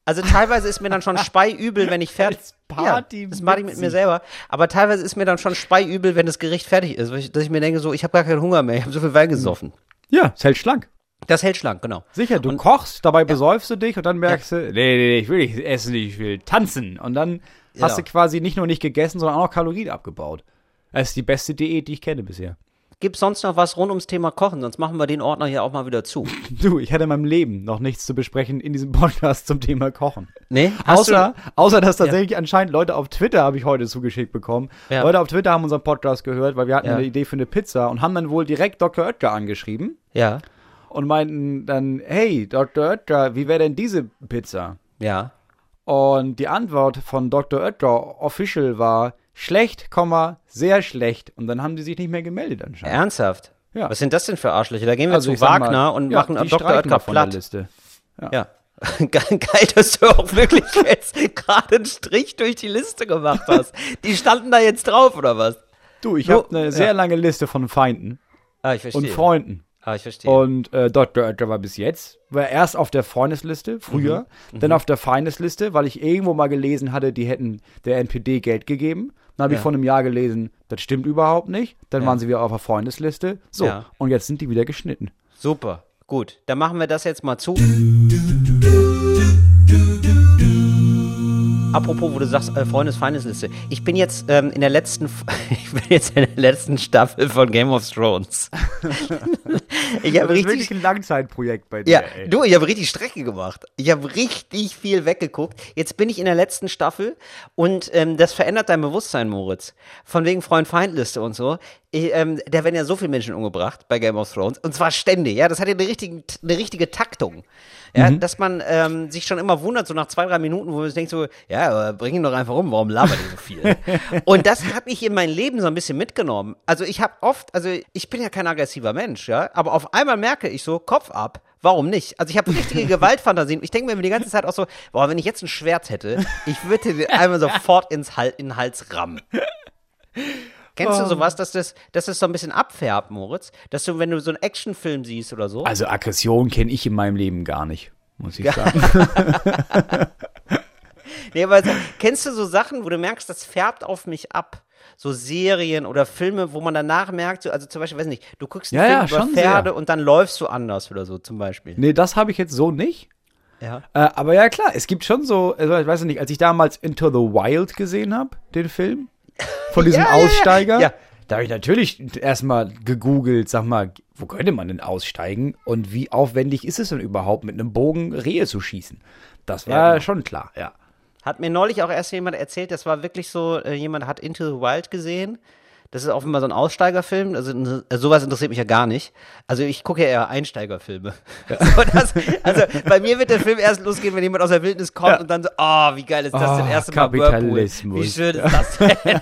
S1: Also teilweise ist mir dann schon speiübel, wenn ich fertig
S2: Party
S1: ja, das
S2: mit
S1: mache ich mit mir selber. Aber teilweise ist mir dann schon speiübel, wenn das Gericht fertig ist, ich- dass ich mir denke, so, ich habe gar keinen Hunger mehr, ich habe so viel Wein gesoffen.
S2: Ja, es hält schlank.
S1: Das hält schlank, genau.
S2: Sicher, du kochst, dabei besäufst du dich und dann merkst du, nee, nee, nee, ich will nicht essen, ich will tanzen. Und dann hast du
S1: Genau.
S2: quasi nicht nur nicht gegessen, sondern auch noch Kalorien abgebaut. Das ist die beste Diät, die ich kenne bisher.
S1: Gibt sonst noch was rund ums Thema Kochen? Sonst machen wir den Ordner hier auch mal wieder zu. [laughs]
S2: Du, ich hatte in meinem Leben noch nichts zu besprechen in diesem Podcast zum Thema Kochen.
S1: Nee?
S2: Außer, außer dass tatsächlich anscheinend Leute auf Twitter, habe ich heute zugeschickt bekommen,
S1: Ja.
S2: Leute auf Twitter haben unseren Podcast gehört, weil wir hatten
S1: Ja.
S2: eine Idee für eine Pizza und haben dann wohl direkt Dr. Oetker angeschrieben?
S1: Ja.
S2: und meinten dann, hey, Dr. Oetker, wie wäre denn diese Pizza?
S1: Ja.
S2: Und die Antwort von Dr. Oetker official war schlecht, sehr schlecht. Und dann haben die sich nicht mehr gemeldet anscheinend.
S1: Ernsthaft?
S2: Ja.
S1: Was sind das denn für Arschlöcher? Da gehen wir
S2: Also
S1: zu Wagner
S2: mal,
S1: und
S2: ja,
S1: machen
S2: die
S1: Dr. Oetker platt.
S2: Liste.
S1: Ja. [laughs] Geil, dass du auch wirklich [laughs] jetzt gerade einen Strich durch die Liste gemacht hast. Die standen da jetzt drauf, oder was?
S2: Du, ich habe eine sehr
S1: ja.
S2: lange Liste von Feinden
S1: Ah, ich verstehe.
S2: und Freunden.
S1: Ah, ich verstehe.
S2: Und äh, Dr. Oetker war bis jetzt, war erst auf der Freundesliste, früher,
S1: Mhm.
S2: dann auf der Feindesliste, weil ich irgendwo mal gelesen hatte, die hätten der NPD Geld gegeben. Dann habe ich
S1: Ja.
S2: vor einem Jahr gelesen, das stimmt überhaupt nicht. Dann
S1: Ja.
S2: waren sie wieder auf der Freundesliste. So,
S1: Ja.
S2: und jetzt sind die wieder geschnitten.
S1: Super. Gut, dann machen wir das jetzt mal zu. Apropos, wo du sagst, äh, Freundes Feindesliste. Ich bin jetzt ähm, in der letzten, [laughs] ich bin jetzt in der letzten Staffel von Game of Thrones. [laughs] ich habe richtig,
S2: ein Langzeitprojekt bei dir,
S1: ja, du, ich habe richtig Strecke gemacht. Ich habe richtig viel weggeguckt. Jetzt bin ich in der letzten Staffel und ähm, das verändert dein Bewusstsein, Moritz. Von wegen Freund-Feind-Liste und so. Ich, ähm, da werden ja so viele Menschen umgebracht bei Game of Thrones und zwar ständig. Ja, das hat ja eine richtige, eine richtige Taktung. Ja, dass man ähm, sich schon immer wundert, so nach zwei, drei Minuten, wo man sich denkt so, ja, bring ihn doch einfach um, warum labert ihr so viel? [laughs] und das hat mich in mein Leben so ein bisschen mitgenommen. Also ich habe oft, also ich bin ja kein aggressiver Mensch, ja, aber auf einmal merke ich so, Kopf ab, warum nicht? Also ich habe richtige [laughs] Gewaltfantasien. Ich denke mir die ganze Zeit auch so, boah, wenn ich jetzt ein Schwert hätte, ich würde den einmal sofort ins Hal in den Hals rammen. [laughs] Kennst du sowas, dass das, dass das so ein bisschen abfärbt, Moritz? Dass du, wenn du so einen Actionfilm siehst oder so,
S2: Also Aggression kenne ich in meinem Leben gar nicht, muss ich sagen. [laughs]
S1: Nee, aber kennst du so Sachen, wo du merkst, das färbt auf mich ab? So Serien oder Filme, wo man danach merkt, so, also zum Beispiel, weiß nicht, du guckst einen
S2: Ja,
S1: Film
S2: ja,
S1: über Pferde
S2: sehr.
S1: und dann läufst du anders oder so, zum Beispiel.
S2: nee, das habe ich jetzt so nicht.
S1: Ja.
S2: Äh, aber ja, klar, es gibt schon so, also ich weiß nicht, als ich damals Into the Wild gesehen habe, den Film, von diesem [laughs]
S1: Ja.
S2: Aussteiger,
S1: Ja.
S2: da habe ich natürlich erstmal gegoogelt, sag mal, wo könnte man denn aussteigen und wie aufwendig ist es denn überhaupt, mit einem Bogen Rehe zu schießen? Das war
S1: Ja, genau.
S2: schon klar, ja.
S1: Hat mir neulich auch erst jemand erzählt, das war wirklich so, äh, jemand hat Into the Wild gesehen. Das ist offenbar so ein Aussteigerfilm. Also n- sowas interessiert mich ja gar nicht. Also ich gucke ja eher Einsteigerfilme. [laughs] So, das, also bei mir wird der Film erst losgehen, wenn jemand aus der Wildnis kommt
S2: Ja.
S1: und dann so, oh, wie geil ist das
S2: Oh,
S1: denn? Erste Mal.
S2: Kapitalismus.
S1: Wie schön ist das denn? [laughs]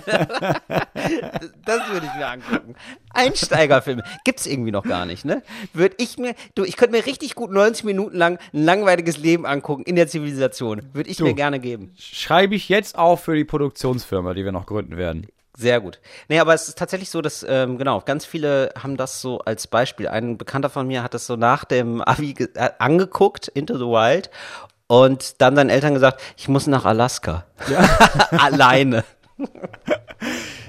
S1: das würde ich mir angucken. Einsteigerfilme. Gibt's irgendwie noch gar nicht, ne? Würde ich mir, du, ich könnte mir richtig gut 90 Minuten lang ein langweiliges Leben angucken in der Zivilisation. Würde ich
S2: Du.
S1: mir gerne geben.
S2: Schreibe ich jetzt auf für die Produktionsfirma, die wir noch gründen werden.
S1: Sehr gut. Nee, aber es ist tatsächlich so, dass, ähm, genau, ganz viele haben das so als Beispiel. Ein Bekannter von mir hat das so nach dem [laughs] Abi äh, angeguckt, Into the Wild, und dann seinen Eltern gesagt, ich muss nach Alaska. [laughs] Alleine. [laughs]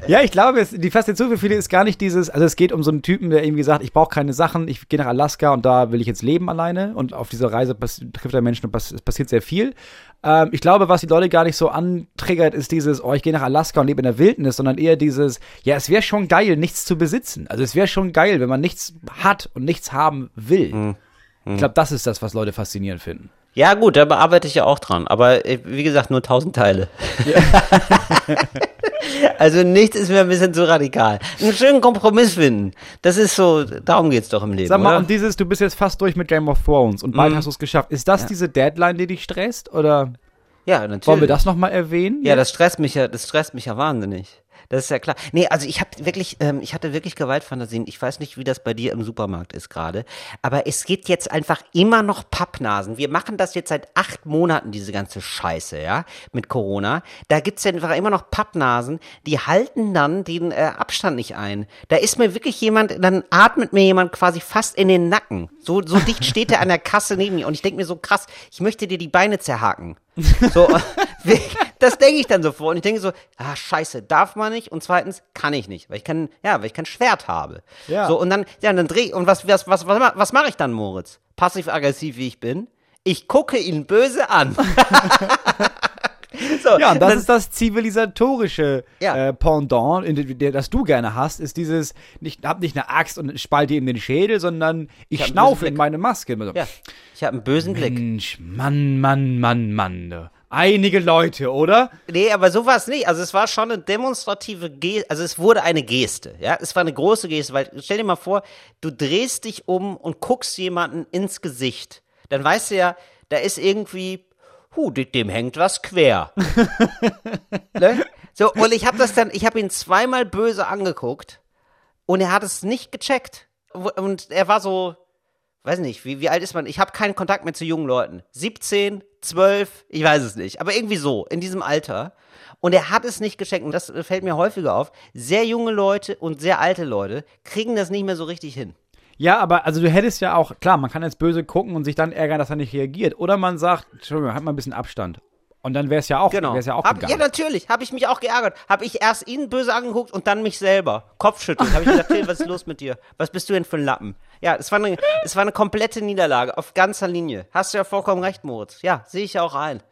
S2: Ja, ich glaube, es, die Faszination für viele ist gar nicht dieses, also es geht um so einen Typen, der irgendwie sagt, ich brauche keine Sachen, ich gehe nach Alaska und da will ich jetzt leben alleine und auf dieser Reise trifft er Menschen und pass es passiert sehr viel. Ähm, ich glaube, was die Leute gar nicht so antriggert, ist dieses, oh, ich gehe nach Alaska und lebe in der Wildnis, sondern eher dieses, ja, es wäre schon geil, nichts zu besitzen. Also es wäre schon geil, wenn man nichts hat und nichts haben will. Ich glaube, das ist das, was Leute faszinierend finden.
S1: Ja, gut, da arbeite ich ja auch dran. Aber äh, wie gesagt, nur tausend Teile. [laughs] also nichts ist mir ein bisschen zu radikal. Einen schönen Kompromiss finden. Das ist so, darum geht's doch im Leben.
S2: Sag mal,
S1: oder?
S2: und dieses, du bist jetzt fast durch mit Game of Thrones und bald hast du es geschafft. Ist das diese Deadline, die dich stresst? Oder
S1: ja, natürlich.
S2: wollen wir das nochmal erwähnen?
S1: Ja, das stresst mich ja, das stresst mich ja wahnsinnig. Das ist ja klar. Nee, also ich habe wirklich, ähm, ich hatte wirklich Gewaltfantasien. Ich weiß nicht, wie das bei dir im Supermarkt ist gerade. Aber es gibt jetzt einfach immer noch Pappnasen. Wir machen das jetzt seit acht Monaten, diese ganze Scheiße, ja, mit Corona. Da gibt's ja einfach immer noch Pappnasen, die halten dann den äh, Abstand nicht ein. Da ist mir wirklich jemand, dann atmet mir jemand quasi fast in den Nacken. So, so dicht steht er an der Kasse neben mir. Und ich denke mir so, krass, ich möchte dir die Beine zerhaken. So, [laughs] das denke ich dann so vor. Und ich denke so, ah, scheiße, darf man nicht. Und zweitens kann ich nicht, weil ich kein, ja, weil ich kein Schwert habe.
S2: Ja.
S1: So, und dann, ja, dann dreh, und was, was, was, was, was mache ich dann, Moritz? Passiv-aggressiv, wie ich bin? Ich gucke ihn böse an. [laughs] so,
S2: Ja, und das
S1: dann-
S2: ist das zivilisatorische
S1: Ja.
S2: äh, Pendant, in der, das du gerne hast, ist dieses, nicht, hab nicht eine Axt und spalte ihm den Schädel, sondern ich,
S1: einen
S2: schnaufe in meine Maske.
S1: Ja, ich habe einen bösen Blick.
S2: Mensch, Mann, Mann, Mann, Mann. Einige Leute, oder?
S1: Nee, aber so war es nicht. Also es war schon eine demonstrative Geste, also es wurde eine Geste, ja. Es war eine große Geste, weil stell dir mal vor, du drehst dich um und guckst jemanden ins Gesicht. Dann weißt du ja, da ist irgendwie, hu, de- dem hängt was quer. [laughs] ne? So, und ich habe das dann, ich habe ihn zweimal böse angeguckt und er hat es nicht gecheckt. Und er war so, weiß nicht, wie, wie alt ist man? Ich habe keinen Kontakt mehr zu jungen Leuten. 17, 12, ich weiß es nicht. Aber irgendwie so, in diesem Alter. Und er hat es nicht gecheckt. Und das fällt mir häufiger auf. Sehr junge Leute und sehr alte Leute kriegen das nicht mehr so richtig hin.
S2: Ja, aber also du hättest ja auch, klar, man kann jetzt böse gucken und sich dann ärgern, dass er nicht reagiert. Oder man sagt, Entschuldigung, halt mal ein bisschen Abstand. Und dann wäre es ja auch,
S1: Genau.
S2: wär's ja auch
S1: hab, ja, natürlich. Habe ich mich auch geärgert. Habe ich erst ihn böse angeguckt und dann mich selber. Kopfschütteln. Habe ich gesagt, Till, was ist los mit dir? Was bist du denn für ein Lappen? Ja, es war eine, es war eine komplette Niederlage auf ganzer Linie. Hast du ja vollkommen recht, Moritz. Ja, sehe ich ja auch ein.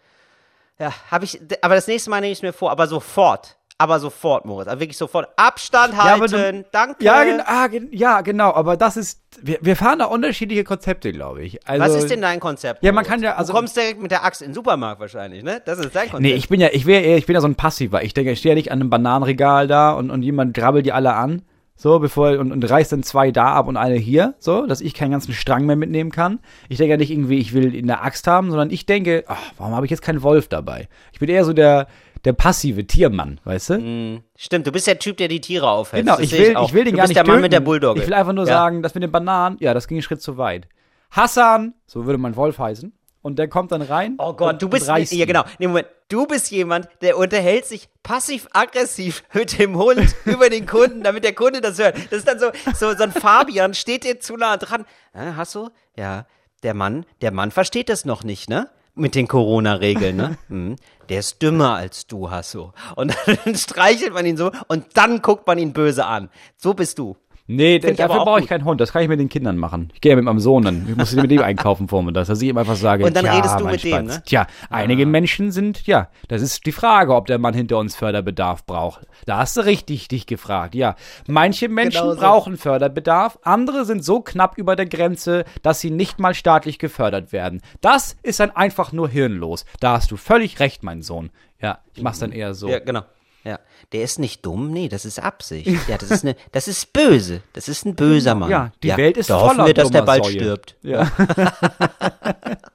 S1: Ja, habe ich, aber das nächste Mal nehme ich es mir vor, aber sofort. Aber sofort, Moritz. Aber wirklich sofort. Abstand
S2: Ja,
S1: halten.
S2: du-
S1: Danke.
S2: Ja, gen ah, gen ja, genau, aber das ist, wir, wir fahren da unterschiedliche Konzepte, glaube ich. Also,
S1: Was ist denn dein Konzept?
S2: Ja, man
S1: Moritz?
S2: kann ja, also-
S1: du kommst direkt mit der Axt in den Supermarkt wahrscheinlich, ne? Das ist dein Konzept.
S2: Nee, ich bin ja, ich eher, ich bin ja so ein Passiver. Ich denke, ich stehe ja nicht an einem Bananenregal da und, und jemand grabbelt die alle an. So, bevor, und, und reißt dann zwei da ab und eine hier, so, dass ich keinen ganzen Strang mehr mitnehmen kann. Ich denke ja nicht irgendwie, ich will eine Axt haben, sondern ich denke, ach, warum habe ich jetzt keinen Wolf dabei? Ich bin eher so der, der passive Tiermann, weißt du?
S1: Stimmt, du bist der Typ, der die Tiere aufhält.
S2: Genau, ich will,
S1: auch.
S2: ich will den
S1: du
S2: gar
S1: bist
S2: nicht
S1: der Mann
S2: töten.
S1: mit der Bulldogge.
S2: Ich will einfach nur
S1: Ja.
S2: sagen, das mit den Bananen, ja, das ging einen Schritt zu weit. Hassan, so würde mein Wolf heißen, und der kommt dann rein.
S1: Oh Gott, du bist
S2: reißt
S1: ja genau. Nee, Moment, du bist jemand, der unterhält sich passiv-aggressiv [laughs] mit dem Hund [laughs] über den Kunden, damit der Kunde das hört. Das ist dann so so, so ein Fabian steht dir zu nah dran. Äh, hast du? Ja, der Mann, der Mann versteht das noch nicht, ne? Mit den Corona-Regeln, ne? [laughs] Hm. Der ist dümmer als du, Hasso. Und dann streichelt man ihn so und dann guckt man ihn böse an. So bist du.
S2: Nee,
S1: Find
S2: dafür
S1: auch
S2: brauche ich keinen Hund. Das kann ich mit den Kindern machen. Ich gehe ja mit meinem Sohn dann. Ich muss mit dem einkaufen vormittags, dass ich ihm einfach sage,
S1: Und dann redest du mit dem, ne?
S2: Tja, einige Menschen sind, ja, das ist die Frage, ob der Mann hinter uns Förderbedarf braucht. Da hast du richtig dich gefragt, ja. Manche Menschen
S1: Genau so.
S2: brauchen Förderbedarf, andere sind so knapp über der Grenze, dass sie nicht mal staatlich gefördert werden. Das ist dann einfach nur hirnlos. Da hast du völlig recht, mein Sohn. Ja, ich mach's dann eher so.
S1: Ja, genau. Ja, der ist nicht dumm, nee, das ist Absicht. Ja, das ist eine, das ist böse. Das ist ein böser Mann.
S2: Ja, die Welt ist
S1: da hoffen
S2: voller
S1: wir, dass der bald
S2: Säue.
S1: stirbt.
S2: Ja. [laughs]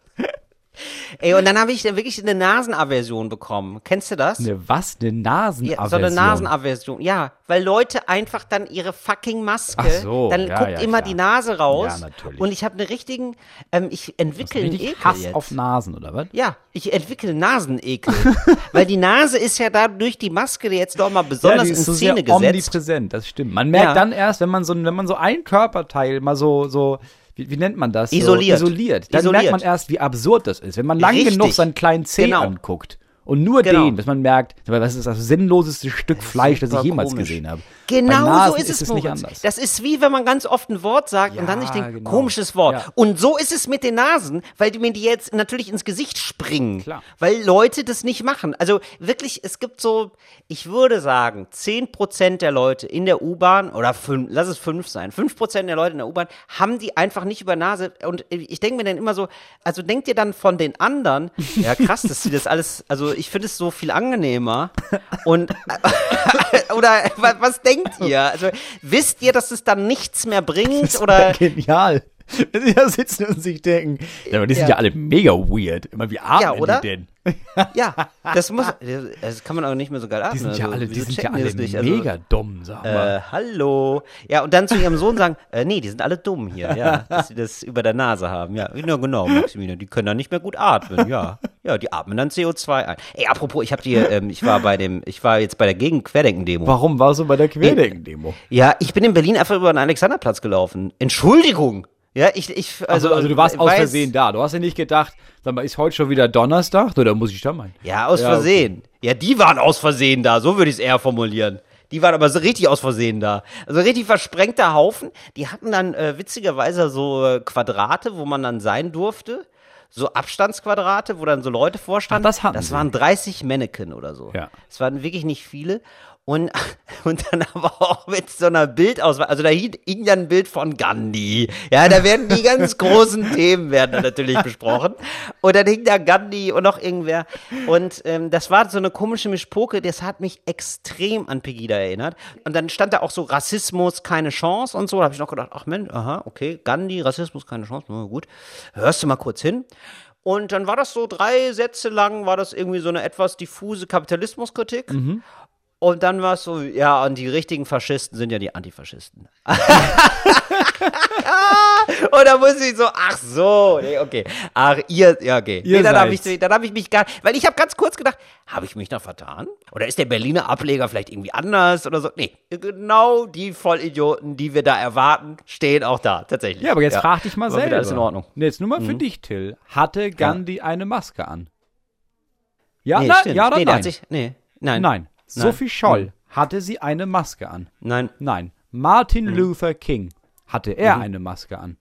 S1: Ey, und dann habe ich wirklich eine Nasenaversion bekommen. Kennst du das?
S2: Eine was? Eine Nasenaversion?
S1: Ja, so eine Nasenaversion. Ja, weil Leute einfach dann ihre fucking Maske,
S2: Ach so,
S1: dann
S2: ja,
S1: guckt
S2: ja,
S1: immer
S2: klar.
S1: die Nase raus.
S2: Ja, natürlich.
S1: Und ich habe einen richtigen, ähm, ich entwickle einen Ekel
S2: Hass
S1: jetzt.
S2: auf Nasen, oder was?
S1: ja, ich entwickle Nasenekel. [laughs] weil die Nase ist ja da durch die Maske jetzt doch mal besonders
S2: die
S1: in
S2: ist so
S1: Szene
S2: sehr
S1: gesetzt.
S2: omnipräsent, das stimmt. Man merkt
S1: Ja.
S2: dann erst, wenn man so, wenn man so ein Körperteil mal so, so, wie, wie nennt man das?
S1: Isoliert.
S2: So, isoliert. Dann
S1: Isoliert.
S2: merkt man erst, wie absurd das ist. Wenn man lang
S1: Richtig.
S2: genug seinen kleinen Zeh
S1: Genau.
S2: anguckt und nur
S1: Genau.
S2: den, dass man merkt, was ist das sinnloseste Stück Fleisch, das ich jemals
S1: komisch.
S2: gesehen habe.
S1: Genau so ist es,
S2: es nicht anders.
S1: Das ist wie wenn man ganz oft ein Wort sagt und
S2: Ja,
S1: dann sich denkt,
S2: genau.
S1: komisches Wort.
S2: Ja.
S1: Und so ist es mit den Nasen, weil die mir die jetzt natürlich ins Gesicht springen.
S2: Klar.
S1: Weil Leute das nicht machen. Also wirklich, es gibt so, ich würde sagen, 10% der Leute in der U-Bahn oder fünf, lass es fünf sein, 5% der Leute in der U-Bahn haben die einfach nicht über Nase. Und ich denke mir dann immer so, also denkt ihr dann von den anderen, ja krass, dass sie das alles, also ich finde es so viel angenehmer. Und [laughs] oder wa- was denkt ihr? Also wisst ihr, dass es dann nichts mehr bringt? Oder
S2: Genial. Wenn sie da sitzen und sich denken, ja, aber die sind
S1: Ja.
S2: ja alle mega weird. Immer, wie atmen
S1: Ja, oder?
S2: die denn? [laughs]
S1: Ja, das muss, das kann man auch nicht mehr so geil atmen.
S2: Die sind ja
S1: also,
S2: alle, die sind ja
S1: die
S2: alle
S1: nicht? Also,
S2: mega dumm, sag mal.
S1: Äh, hallo. Ja, und dann zu ihrem Sohn sagen, [laughs] äh, nee, die sind alle dumm hier, ja, [laughs] dass sie das über der Nase haben. Ja, ja genau, Maximilian, die können dann nicht mehr gut atmen, ja. Ja, die atmen dann CO2 ein. Ey, apropos, ich hab dir, ähm, ich war bei dem, ich war jetzt bei der Gegen-Querdenken-Demo.
S2: Warum warst du bei der Querdenken-Demo?
S1: Ja, ich bin in Berlin einfach über den Alexanderplatz gelaufen. Entschuldigung. Ja, ich, ich,
S2: Also,
S1: also,
S2: also du warst aus Versehen da. Du hast ja nicht gedacht, sag mal, ist heute schon wieder Donnerstag? Oder muss ich da meinen?
S1: Ja, aus
S2: Ja,
S1: Versehen. Ja, die waren aus Versehen da, so würde ich es eher formulieren. Die waren aber so richtig aus Versehen da. Also richtig versprengter Haufen. Die hatten dann äh, witzigerweise so äh, Quadrate, wo man dann sein durfte. So Abstandsquadrate, wo dann so Leute vorstanden.
S2: Ach, das hatten
S1: das
S2: sie.
S1: waren 30 Mannequin oder so.
S2: Ja.
S1: Es waren wirklich nicht viele. Und, [laughs] und dann aber auch mit so einer Bildauswahl. Also da hing, dann ein Bild von Gandhi. Ja, da werden die ganz großen [laughs] Themen werden natürlich besprochen. Und dann hing da Gandhi und noch irgendwer. Und ähm, das war so eine komische Mischpoke, das hat mich extrem an Pegida erinnert. Und dann stand da auch so Rassismus, keine Chance und so. Da habe ich noch gedacht, ach Mensch, aha, okay, Gandhi, Rassismus, keine Chance, na gut. Hörst du mal kurz hin. Und dann war das so drei Sätze lang, war das irgendwie so eine etwas diffuse Kapitalismuskritik. Und dann war es so, ja, und die richtigen Faschisten sind ja die Antifaschisten. [laughs] und da muss ich so, ach so, nee, okay. Ach, ihr, ja, okay.
S2: Ihr
S1: nee, dann habe ich, dann hab ich mich gar, weil ich habe ganz kurz gedacht, habe ich mich da vertan? Oder ist der Berliner Ableger vielleicht irgendwie anders oder so? Nee, genau die Vollidioten, die wir da erwarten, stehen auch da, tatsächlich.
S2: Ja, aber jetzt frag dich mal selber.
S1: alles in Ordnung. Mhm.
S2: Nee, jetzt nur mal für dich, Till. Hatte Gandhi eine Maske an? Ja,
S1: Nee,
S2: na, ja oder
S1: nee,
S2: nein?
S1: sich, nee, nein.
S2: nein.
S1: Nein.
S2: Sophie Scholl, hatte sie eine Maske an?
S1: Nein,
S2: Nein. Martin
S1: Mhm.
S2: Luther King, hatte er eine Maske an?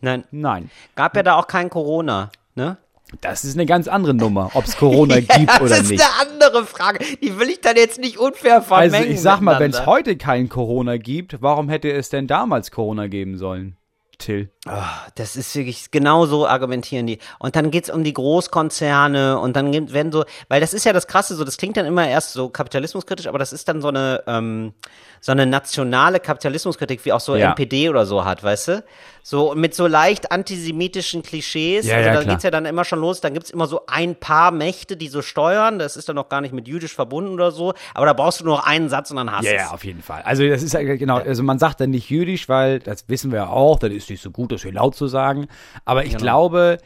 S1: nein.
S2: Nein.
S1: Gab ja da auch kein Corona, ne?
S2: Das ist eine ganz andere Nummer, ob es Corona [laughs] gibt
S1: das
S2: oder
S1: ist
S2: nicht.
S1: eine andere Frage. Die will ich dann jetzt nicht unfair vermengen.
S2: Also ich sag mal, wenn es heute kein Corona gibt, warum hätte es denn damals Corona geben sollen? Till.
S1: Das ist wirklich, genau so argumentieren die. Und dann geht's um die Großkonzerne und dann werden so, weil das ist ja das Krasse, so, das klingt dann immer erst so kapitalismuskritisch, aber das ist dann so eine, ähm, so eine nationale Kapitalismuskritik, wie auch so
S2: Ja.
S1: NPD oder so hat, weißt du? So mit so leicht antisemitischen Klischees.
S2: Ja,
S1: also
S2: ja,
S1: da
S2: klar.
S1: geht's ja dann immer schon los. Dann gibt's immer so ein paar Mächte, die so steuern. Das ist dann noch gar nicht mit jüdisch verbunden oder so. Aber da brauchst du nur noch einen Satz und dann hast du
S2: ja, auf jeden Fall. Also das ist ja genau, also man sagt dann nicht jüdisch, weil das wissen wir ja auch, das ist nicht so gut, das hier laut zu sagen. Aber ich glaube,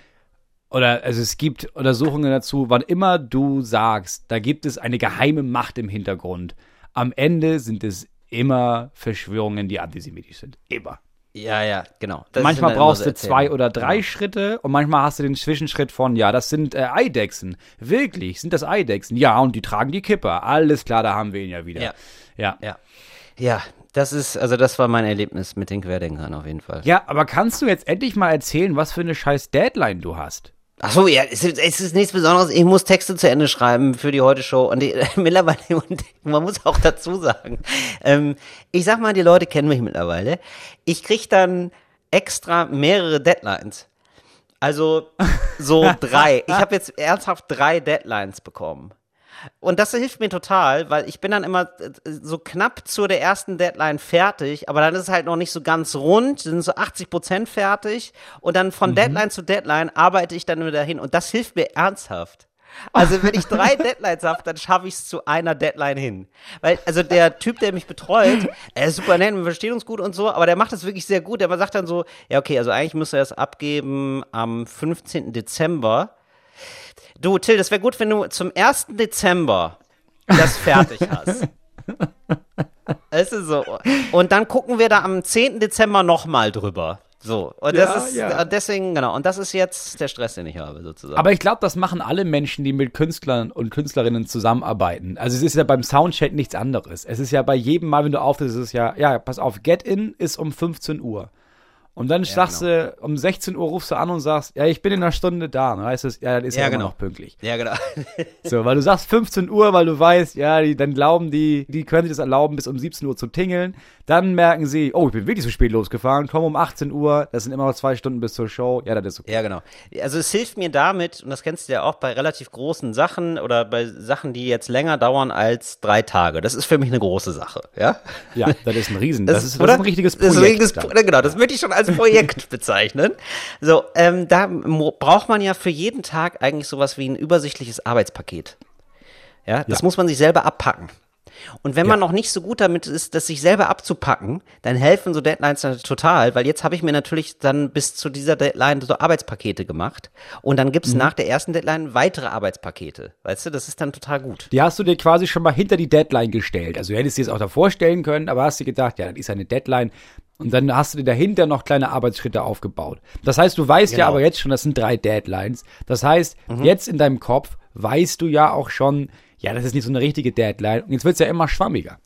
S2: oder also es gibt Untersuchungen dazu, wann immer du sagst, da gibt es eine geheime Macht im Hintergrund. Am Ende sind es immer Verschwörungen, die antisemitisch sind. Immer.
S1: Ja, ja, genau. Das
S2: manchmal brauchst du zwei oder drei Schritte und manchmal hast du den Zwischenschritt von, ja, das sind äh, Eidechsen. Wirklich, sind das Eidechsen? Ja, und die tragen die Kipper. Alles klar, da haben wir ihn ja wieder.
S1: Ja.
S2: Ja.
S1: Ja. Ja, das ist, also das war mein Erlebnis mit den Querdenkern auf jeden Fall.
S2: Ja, aber kannst du jetzt endlich mal erzählen, was für eine scheiß Deadline du hast?
S1: Ach so, ja, es ist, es ist nichts Besonderes. Ich muss Texte zu Ende schreiben für die Heute-Show. Und die, [laughs] mittlerweile, und man muss auch dazu sagen, ähm, ich sag mal, die Leute kennen mich mittlerweile. Ich krieg dann extra mehrere Deadlines. Also so [laughs] drei. Ich habe jetzt ernsthaft drei Deadlines bekommen. Und das hilft mir total, weil ich bin dann immer äh, so knapp zu der ersten Deadline fertig, aber dann ist es halt noch nicht so ganz rund, sind so 80 Prozent fertig und dann von Deadline zu Deadline arbeite ich dann wieder hin und das hilft mir ernsthaft. Also wenn ich drei [laughs] Deadlines habe, dann schaffe ich es zu einer Deadline hin. Weil, also der Typ, der mich betreut, er ist super nett, wir verstehen uns gut und so, aber der macht das wirklich sehr gut. Der sagt dann so, ja okay, also eigentlich müsste er es abgeben am 15. Dezember. Du, Till, das wäre gut, wenn du zum 1. Dezember das [laughs] fertig hast. Es ist so. Und dann gucken wir da am 10. Dezember nochmal drüber. So. Und
S2: Ja,
S1: das ist
S2: ja.
S1: äh, deswegen, genau. Und das ist jetzt der Stress, den ich habe, sozusagen.
S2: Aber ich glaube, das machen alle Menschen, die mit Künstlern und Künstlerinnen zusammenarbeiten. Also es ist ja beim Soundcheck nichts anderes. Es ist ja bei jedem Mal, wenn du auftrittst, ist es ja, ja, pass auf, Get In ist um 15 Uhr. Und dann sagst du, um 16 Uhr rufst du an und sagst, ja, ich bin in einer Stunde da. Dann heißt es, ja, das ist ja,
S1: Ja, genau.
S2: noch pünktlich.
S1: ja, genau. [laughs]
S2: So, weil du sagst 15 Uhr, weil du weißt, ja, die, dann glauben die, die können sich das erlauben, bis um 17 Uhr zu tingeln. Dann merken sie, oh, ich bin wirklich zu spät losgefahren, komm um 18 Uhr, das sind immer noch zwei Stunden bis zur Show. Ja, das ist okay.
S1: Ja, genau. Also es hilft mir damit, und das kennst du ja auch bei relativ großen Sachen oder bei Sachen, die jetzt länger dauern als drei Tage. Das ist für mich eine große Sache, ja?
S2: Ja, das ist ein Riesen, das, ist, das ist ein richtiges
S1: Das ist
S2: Projekt.
S1: ein richtiges. Pro- Genau, das möchte ich schon als Projekt [laughs] bezeichnen. So, ähm, da braucht man ja für jeden Tag eigentlich sowas wie ein übersichtliches Arbeitspaket. Ja, das
S2: Ja.
S1: muss man sich selber abpacken. Und wenn man noch nicht so gut damit ist, das sich selber abzupacken, dann helfen so Deadlines dann total, weil jetzt habe ich mir natürlich dann bis zu dieser Deadline so Arbeitspakete gemacht und dann gibt's nach der ersten Deadline weitere Arbeitspakete. Weißt du, das ist dann total gut.
S2: Die hast du dir quasi schon mal hinter die Deadline gestellt. Also du hättest dir das auch davor stellen können, aber hast dir gedacht, ja, das ist eine Deadline. Und dann hast du dir dahinter noch kleine Arbeitsschritte aufgebaut. Das heißt, du weißt ja
S1: Genau.
S2: aber jetzt schon, das sind drei Deadlines. Das heißt, jetzt in deinem Kopf weißt du ja auch schon, ja, das ist nicht so eine richtige Deadline. Und jetzt wird's ja immer schwammiger.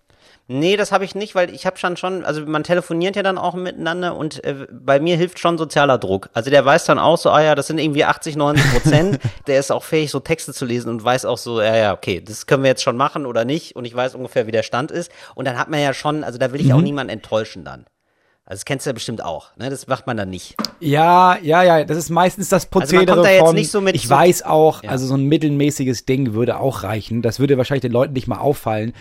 S1: Nee, das habe ich nicht, weil ich habe schon schon, also man telefoniert ja dann auch miteinander und äh, bei mir hilft schon sozialer Druck. Also der weiß dann auch so, ah ja, das sind irgendwie 80, 90 Prozent. [laughs] der ist auch fähig, so Texte zu lesen und weiß auch so, ja, ja, okay, das können wir jetzt schon machen oder nicht und ich weiß ungefähr, wie der Stand ist. Und dann hat man ja schon, also da will ich auch niemanden enttäuschen dann. Also das kennst du ja bestimmt auch, ne? Das macht man dann nicht.
S2: Ja, ja, ja, das ist meistens das
S1: Also
S2: Prozedere
S1: kommt da jetzt
S2: von,
S1: nicht so mit
S2: ich
S1: so-
S2: weiß auch,
S1: Ja.
S2: also so ein mittelmäßiges Ding würde auch reichen. Das würde wahrscheinlich den Leuten nicht mal auffallen.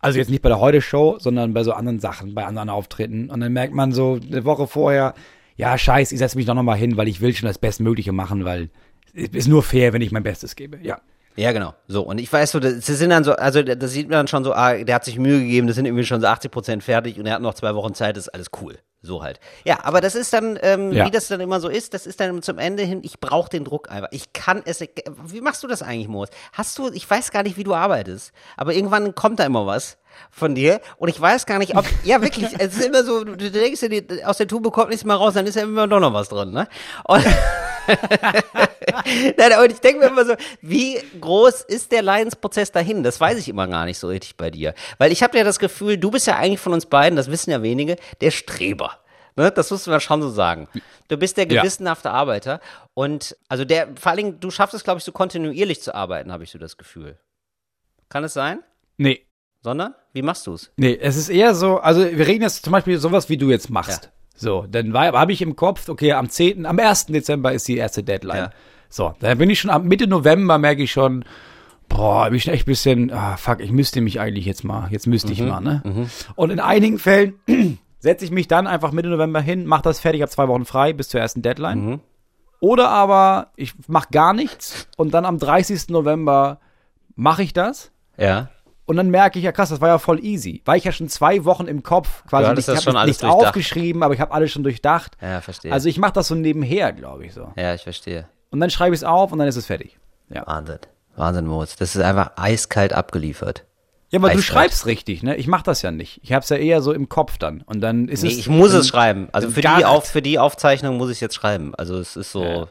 S2: Also jetzt nicht bei der Heute-Show, sondern bei so anderen Sachen, bei anderen Auftritten. Und dann merkt man so eine Woche vorher, ja, scheiß, ich setze mich doch nochmal hin, weil ich will schon das Bestmögliche machen, weil es ist nur fair, wenn ich mein Bestes gebe. Ja.
S1: Ja, genau. So, und ich weiß so, das sind dann so, also das sieht man dann schon so, ah, der hat sich Mühe gegeben, das sind irgendwie schon so 80 Prozent fertig und er hat noch zwei Wochen Zeit, das ist alles cool. So halt. Ja, aber das ist dann, ähm,
S2: Ja.
S1: wie das dann immer so ist, das ist dann zum Ende hin, ich brauche den Druck einfach. Ich kann es, wie machst du das eigentlich, Moritz? Hast du, ich weiß gar nicht, wie du arbeitest, aber irgendwann kommt da immer was von dir und ich weiß gar nicht, ob, [laughs] ja wirklich, es ist immer so, du denkst dir, aus der Tube kommt nichts mehr raus, dann ist ja immer doch noch was drin, ne? Und [laughs] [laughs] Nein, und ich denke mir immer so, wie groß ist der Leidensprozess dahin? Das weiß ich immer gar nicht so richtig bei dir. Weil ich habe ja das Gefühl, du bist ja eigentlich von uns beiden, das wissen ja wenige, der Streber. Ne? Das muss man schon so sagen. Du bist der
S2: Ja.
S1: gewissenhafte Arbeiter. Und also der, vor allen Dingen, du schaffst es, glaube ich, so kontinuierlich zu arbeiten, habe ich so das Gefühl. Kann es sein?
S2: Nee.
S1: Sondern? Wie machst du es?
S2: Nee, es ist eher so, also wir reden jetzt zum Beispiel sowas, wie du jetzt machst.
S1: Ja.
S2: So, dann habe ich im Kopf, okay, am 10., am 1. Dezember ist die erste Deadline.
S1: Ja.
S2: So, da bin ich schon, ab Mitte November merke ich schon, boah, bin ich echt ein bisschen, ah, fuck, ich müsste mich eigentlich jetzt mal, jetzt müsste
S1: Mhm,
S2: ich mal, ne? Und in einigen Fällen [clears throat] setze ich mich dann einfach Mitte November hin, mache das fertig, habe zwei Wochen frei bis zur ersten Deadline.
S1: Mhm.
S2: Oder aber ich mache gar nichts und dann am 30. November mache ich das.
S1: Ja.
S2: Und dann merke ich, ja krass, das war ja voll easy. Weil ich ja schon zwei Wochen im Kopf quasi
S1: Du
S2: nicht, ich
S1: schon
S2: habe
S1: alles
S2: nichts aufgeschrieben, aber ich habe alles schon durchdacht.
S1: Ja, verstehe.
S2: Also ich mache das so nebenher, glaube ich so.
S1: ja, ich verstehe.
S2: Und dann schreibe ich es auf und dann ist es fertig. Ja,
S1: Wahnsinn. Wahnsinn, Moritz. Das ist einfach eiskalt abgeliefert.
S2: ja aber du
S1: Eiskalt.
S2: schreibst richtig, ne? Ich mache das ja nicht. Ich habe es ja eher so im Kopf dann. Und dann ist
S1: Nee,
S2: es.
S1: ich muss es schreiben. Also für die, auf, für die Aufzeichnung muss ich es jetzt schreiben. Also es ist so,
S2: Ja.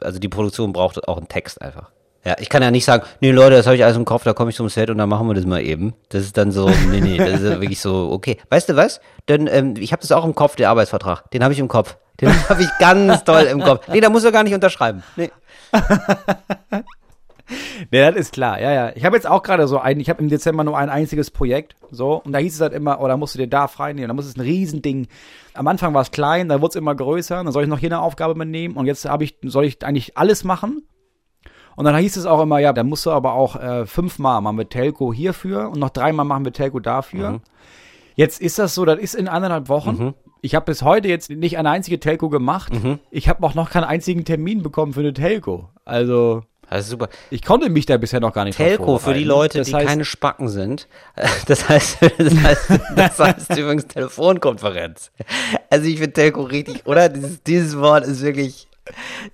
S1: also die Produktion braucht auch einen Text einfach. Ja, ich kann ja nicht sagen, nee Leute, das habe ich alles im Kopf, da komme ich zum Set und dann machen wir das mal eben. Das ist dann so, nee, nee, das ist wirklich so, okay. Weißt du was? Denn ähm, ich habe das auch im Kopf, der Arbeitsvertrag. Den habe ich im Kopf. Den [laughs] habe ich ganz toll im Kopf. Nee, da muss er gar nicht unterschreiben. Nee. [laughs]
S2: Nee, das ist klar, ja, ja. Ich habe jetzt auch gerade so ein, ich habe im Dezember nur ein einziges Projekt, so, und da hieß es halt immer, oh, da musst du dir da frei nehmen, da muss es ein Riesending. Am Anfang war es klein, dann wurde es immer größer, dann soll ich noch hier eine Aufgabe übernehmen und jetzt habe ich, soll ich eigentlich alles machen. Und dann hieß es auch immer, ja, dann musst du aber auch äh, fünfmal machen wir Telco hierfür und noch dreimal machen wir Telco dafür. Jetzt ist das so, das ist in anderthalb Wochen. Ich habe bis heute jetzt nicht eine einzige Telco gemacht. Ich habe auch noch keinen einzigen Termin bekommen für eine Telco. Also
S1: Das ist super.
S2: ich konnte mich da bisher noch gar nicht
S1: Telco für die. Leute,
S2: das
S1: die
S2: heißt,
S1: keine Spacken sind. [laughs] Das heißt, [laughs] das heißt, das heißt übrigens Telefonkonferenz. Also ich finde Telco richtig, oder? Dieses, dieses Wort ist wirklich,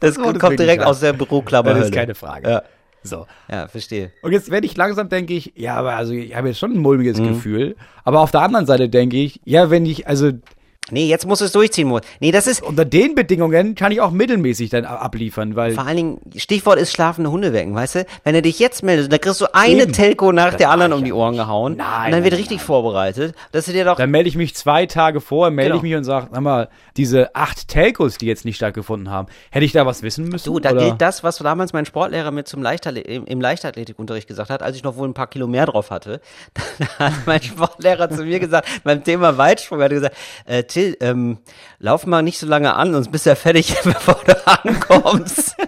S1: das,
S2: Wort ist
S1: kommt direkt aus der Büroklammer.
S2: Das ist keine Frage.
S1: Ja,
S2: So.
S1: ja, verstehe.
S2: Und jetzt werde ich langsam, denke ich, ja, aber also ich habe jetzt schon ein mulmiges
S1: Mhm.
S2: Gefühl. Aber auf der anderen Seite denke ich, ja, wenn ich, also
S1: Nee, jetzt muss es durchziehen, Mo. Nee, das ist,
S2: unter den Bedingungen kann ich auch mittelmäßig dann abliefern, weil
S1: vor allen Dingen, Stichwort ist schlafende Hunde wecken, weißt du? Wenn er dich jetzt meldet, dann kriegst du eine
S2: Eben.
S1: Telco nach
S2: Das
S1: der anderen um die
S2: ja
S1: Ohren
S2: nicht.
S1: gehauen.
S2: Nein,
S1: und dann wird
S2: nein,
S1: richtig
S2: nein.
S1: vorbereitet, dass du dir doch,
S2: dann melde ich mich zwei Tage vor, melde
S1: Genau.
S2: ich mich und sage, sag mal, diese acht Telcos, die jetzt nicht stattgegefunden haben, hätte ich da was wissen müssen?
S1: Du, da
S2: oder?
S1: gilt das, was damals mein Sportlehrer mir zum Leichtathlet im, im Leichtathletikunterricht gesagt hat, als ich noch wohl ein paar Kilo mehr drauf hatte. [laughs] Da hat mein Sportlehrer zu mir gesagt, beim Thema Weitsprung, hat er gesagt, äh, Till, ähm, lauf mal nicht so lange an, sonst bist du ja fertig, [laughs] bevor du ankommst. [laughs]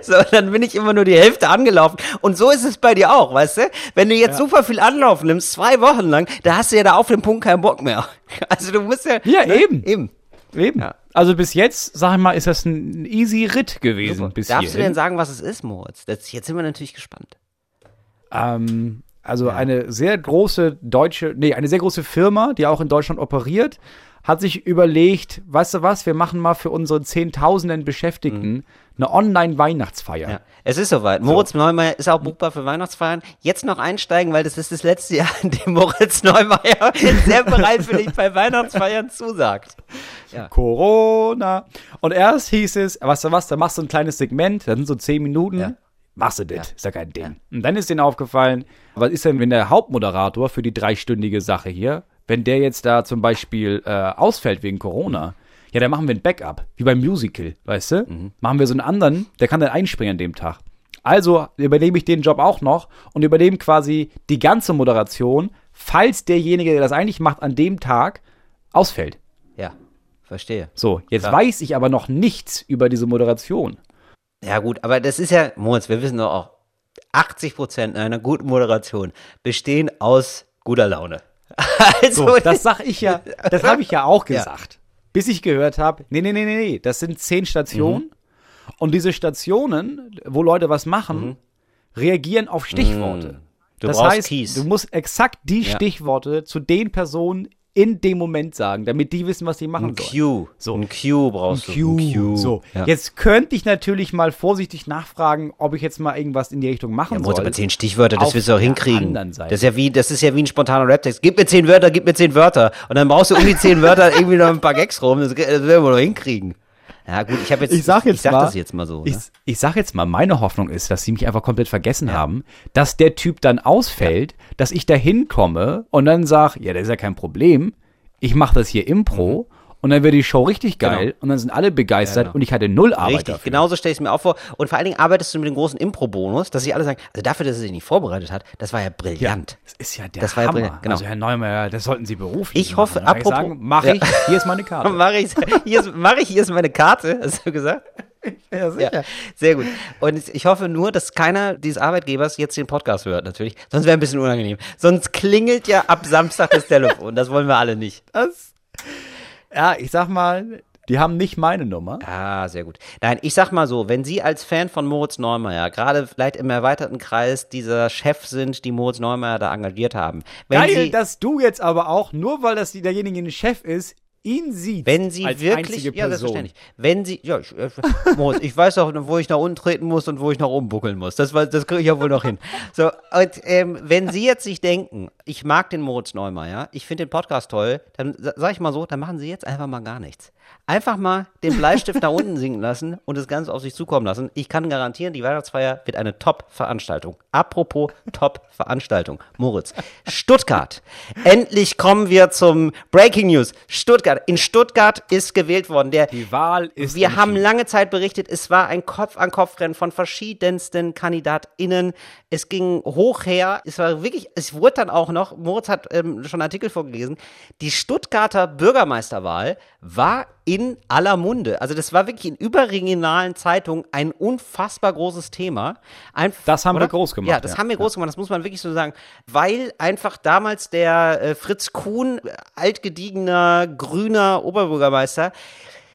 S1: So, dann bin ich immer nur die Hälfte angelaufen. Und so ist es bei dir auch, weißt du? Wenn du jetzt super viel Anlauf nimmst, zwei Wochen lang, da hast du ja da auf dem Punkt keinen Bock mehr. [laughs] Also du musst ja.
S2: Ja, eben.
S1: Eben.
S2: Eben.
S1: Ja.
S2: Also bis jetzt, sag ich mal, ist das ein easy Ritt gewesen. Bis
S1: Darfst du
S2: hierhin.
S1: denn sagen, was es ist, Moritz? Das, jetzt sind wir natürlich gespannt.
S2: Ähm, also eine sehr große deutsche, nee, eine sehr große Firma, die auch in Deutschland operiert, hat sich überlegt, weißt du was, wir machen mal für unsere Zehntausenden Beschäftigten eine Online-Weihnachtsfeier.
S1: Mhm. Ja. Es ist soweit. Moritz Neumeier ist auch buchbar für Weihnachtsfeiern. Jetzt noch einsteigen, weil das ist das letzte Jahr, in dem Moritz Neumeier [laughs] sehr bereitwillig bei Weihnachtsfeiern zusagt. Ja.
S2: Corona. Und erst hieß es, weißt du was, da machst du ein kleines Segment, das sind so zehn Minuten.
S1: Ja.
S2: Machst du das, ist ja kein Ding. Und dann ist denen aufgefallen, was ist denn, wenn der Hauptmoderator für die dreistündige Sache hier, wenn der jetzt da zum Beispiel äh, ausfällt wegen Corona, ja, dann machen wir ein Backup, wie beim Musical, weißt du?
S1: Mhm.
S2: Machen wir so einen anderen, der kann dann einspringen an dem Tag. Also übernehme ich den Job auch noch und übernehme quasi die ganze Moderation, falls derjenige, der das eigentlich macht, an dem Tag ausfällt.
S1: Ja, verstehe.
S2: So, jetzt
S1: Klar.
S2: weiß ich aber noch nichts über diese Moderation.
S1: Ja gut, aber das ist ja, Moritz, wir wissen doch auch, 80 Prozent einer guten Moderation bestehen aus guter Laune. [laughs] Also,
S2: So, das sag ich ja, das habe ich ja auch gesagt. Bis ich gehört habe, nee, nee, nee, nee, nee, das sind zehn Stationen. Und diese Stationen, wo Leute was machen, reagieren auf Stichworte.
S1: Du
S2: das heißt,
S1: Keys.
S2: du musst exakt die
S1: Ja.
S2: Stichworte zu den Personen in dem Moment sagen, damit die wissen, was sie machen
S1: ein
S2: sollen.
S1: Q. So. Ein Q brauchst du. Ein Q.
S2: So,
S1: Ja.
S2: jetzt könnte ich natürlich mal vorsichtig nachfragen, ob ich jetzt mal irgendwas in die Richtung machen
S1: Ja,
S2: soll.
S1: Aber zehn Stichwörter, das wirst du auch hinkriegen. Das ist ja wie, das ist ja wie ein spontaner Raptext. Gib mir zehn Wörter, gib mir zehn Wörter. Und dann brauchst du um die zehn Wörter irgendwie noch ein paar Gags rum. Das, das werden wir noch hinkriegen. Ja, gut, ich habe jetzt,
S2: ich sag jetzt
S1: ich sag
S2: mal,
S1: das jetzt mal so.
S2: Ich,
S1: Ne?
S2: ich sag jetzt mal, meine Hoffnung ist, dass sie mich einfach komplett vergessen haben, dass der Typ dann ausfällt, dass ich da hinkomme und dann sag, ja, das ist ja kein Problem. Ich mache das hier Impro und dann wird die Show richtig geil
S1: Mhm. Genau.
S2: und dann sind alle begeistert
S1: genau.
S2: und ich hatte null Arbeit
S1: Richtig,
S2: dafür.
S1: genauso stelle ich es mir auch vor. Und vor allen Dingen arbeitest du mit dem großen Impro-Bonus, dass sie alle sagen, also dafür, dass er sich nicht vorbereitet hat, das war ja brillant.
S2: Das ist ja der
S1: Das war ja
S2: Hammer.
S1: brillant, genau.
S2: Also Herr Neumeier, das sollten Sie beruflich
S1: Ich hoffe,
S2: machen.
S1: Apropos-
S2: ich sagen, mach
S1: Ja.
S2: ich, hier ist meine Karte. [laughs]
S1: Mache ich, hier ist, mach ich, hier ist meine Karte, hast du gesagt?
S2: ja,
S1: Ja, sehr gut. Und ich hoffe nur, dass keiner dieses Arbeitgebers jetzt den Podcast hört, natürlich. Sonst wäre ein bisschen unangenehm. Sonst klingelt ja ab Samstag das Telefon. Das wollen wir alle nicht.
S2: Das, ja, ich sag mal, die haben nicht meine Nummer.
S1: Ah, sehr gut. Nein, ich sag mal so, wenn Sie als Fan von Moritz Neumeier, gerade vielleicht im erweiterten Kreis dieser Chef sind, die Moritz Neumeier da engagiert haben, wenn
S2: Geil,
S1: Sie,
S2: dass du jetzt aber auch, nur weil das derjenige ein Chef ist, ihn sieht.
S1: wenn Sie
S2: als
S1: wirklich,
S2: einzige
S1: ja,
S2: Person.
S1: selbstverständlich, wenn Sie, ja, ich, äh, Moritz, ich weiß auch, wo ich nach unten treten muss und wo ich nach oben buckeln muss. Das, das kriege ich ja wohl noch hin. So, und ähm, wenn Sie jetzt sich denken, ich mag den Moritz Neumeier, ich finde den Podcast toll, dann sa- sag ich mal so, dann machen Sie jetzt einfach mal gar nichts. Einfach mal den Bleistift nach [laughs] unten sinken lassen und das Ganze auf sich zukommen lassen. Ich kann garantieren, die Weihnachtsfeier wird eine Top-Veranstaltung. Apropos Top-Veranstaltung. Moritz, Stuttgart. Endlich kommen wir zum Breaking News. Stuttgart. In Stuttgart ist gewählt worden. Der,
S2: Die Wahl ist
S1: wir haben lange Zeit berichtet, es war ein Kopf-an-Kopf-Rennen von verschiedensten KandidatInnen. Es ging hoch her. Es war wirklich, es wurde dann auch noch, Moritz hat ähm, schon einen Artikel vorgelesen, die Stuttgarter Bürgermeisterwahl war in aller Munde. Also das war wirklich in überregionalen Zeitungen ein unfassbar großes Thema. Ein,
S2: Das haben wir groß gemacht,
S1: Ja, das
S2: ja.
S1: haben wir groß gemacht, das muss man wirklich so sagen. Weil einfach damals der äh, Fritz Kuhn, altgediegener, grüner Oberbürgermeister,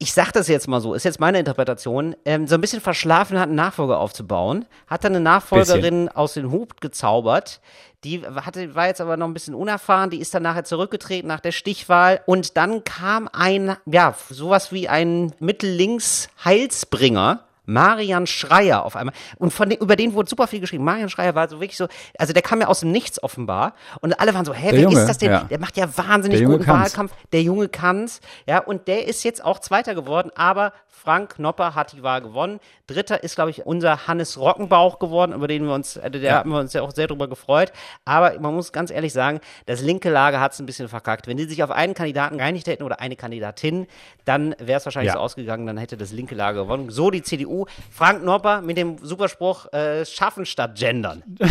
S1: ich sag das jetzt mal so, ist jetzt meine Interpretation, ähm, so ein bisschen verschlafen hat, einen Nachfolger aufzubauen, hat dann eine Nachfolgerin aus dem Hut gezaubert. Die hatte, war jetzt aber noch ein bisschen unerfahren, die ist dann nachher zurückgetreten nach der Stichwahl. Und dann kam ein, ja, sowas wie ein Mittellinks-Heilsbringer, Marian Schreier auf einmal. Und von den, über den wurde super viel geschrieben. Marian Schreier war so wirklich so, also der kam ja aus dem Nichts offenbar. Und alle waren so, hä,
S2: Der
S1: wer
S2: Junge,
S1: ist das denn?
S2: ja.
S1: Der macht ja wahnsinnig guten
S2: kann's.
S1: Wahlkampf. Der Junge kann's. Ja, und der ist jetzt auch Zweiter geworden, aber Frank Knopper hat die Wahl gewonnen. Dritter ist, glaube ich, unser Hannes Rockenbauch geworden, über den wir uns, äh, der haben wir uns ja auch sehr drüber gefreut. Aber man muss ganz ehrlich sagen, das linke Lager hat es ein bisschen verkackt. Wenn die sich auf einen Kandidaten geeinigt hätten oder eine Kandidatin, dann wäre es wahrscheinlich
S2: Ja.
S1: so ausgegangen, dann hätte das linke Lager gewonnen. So die CDU. Frank Knopper mit dem Superspruch, äh, schaffen statt gendern. [laughs]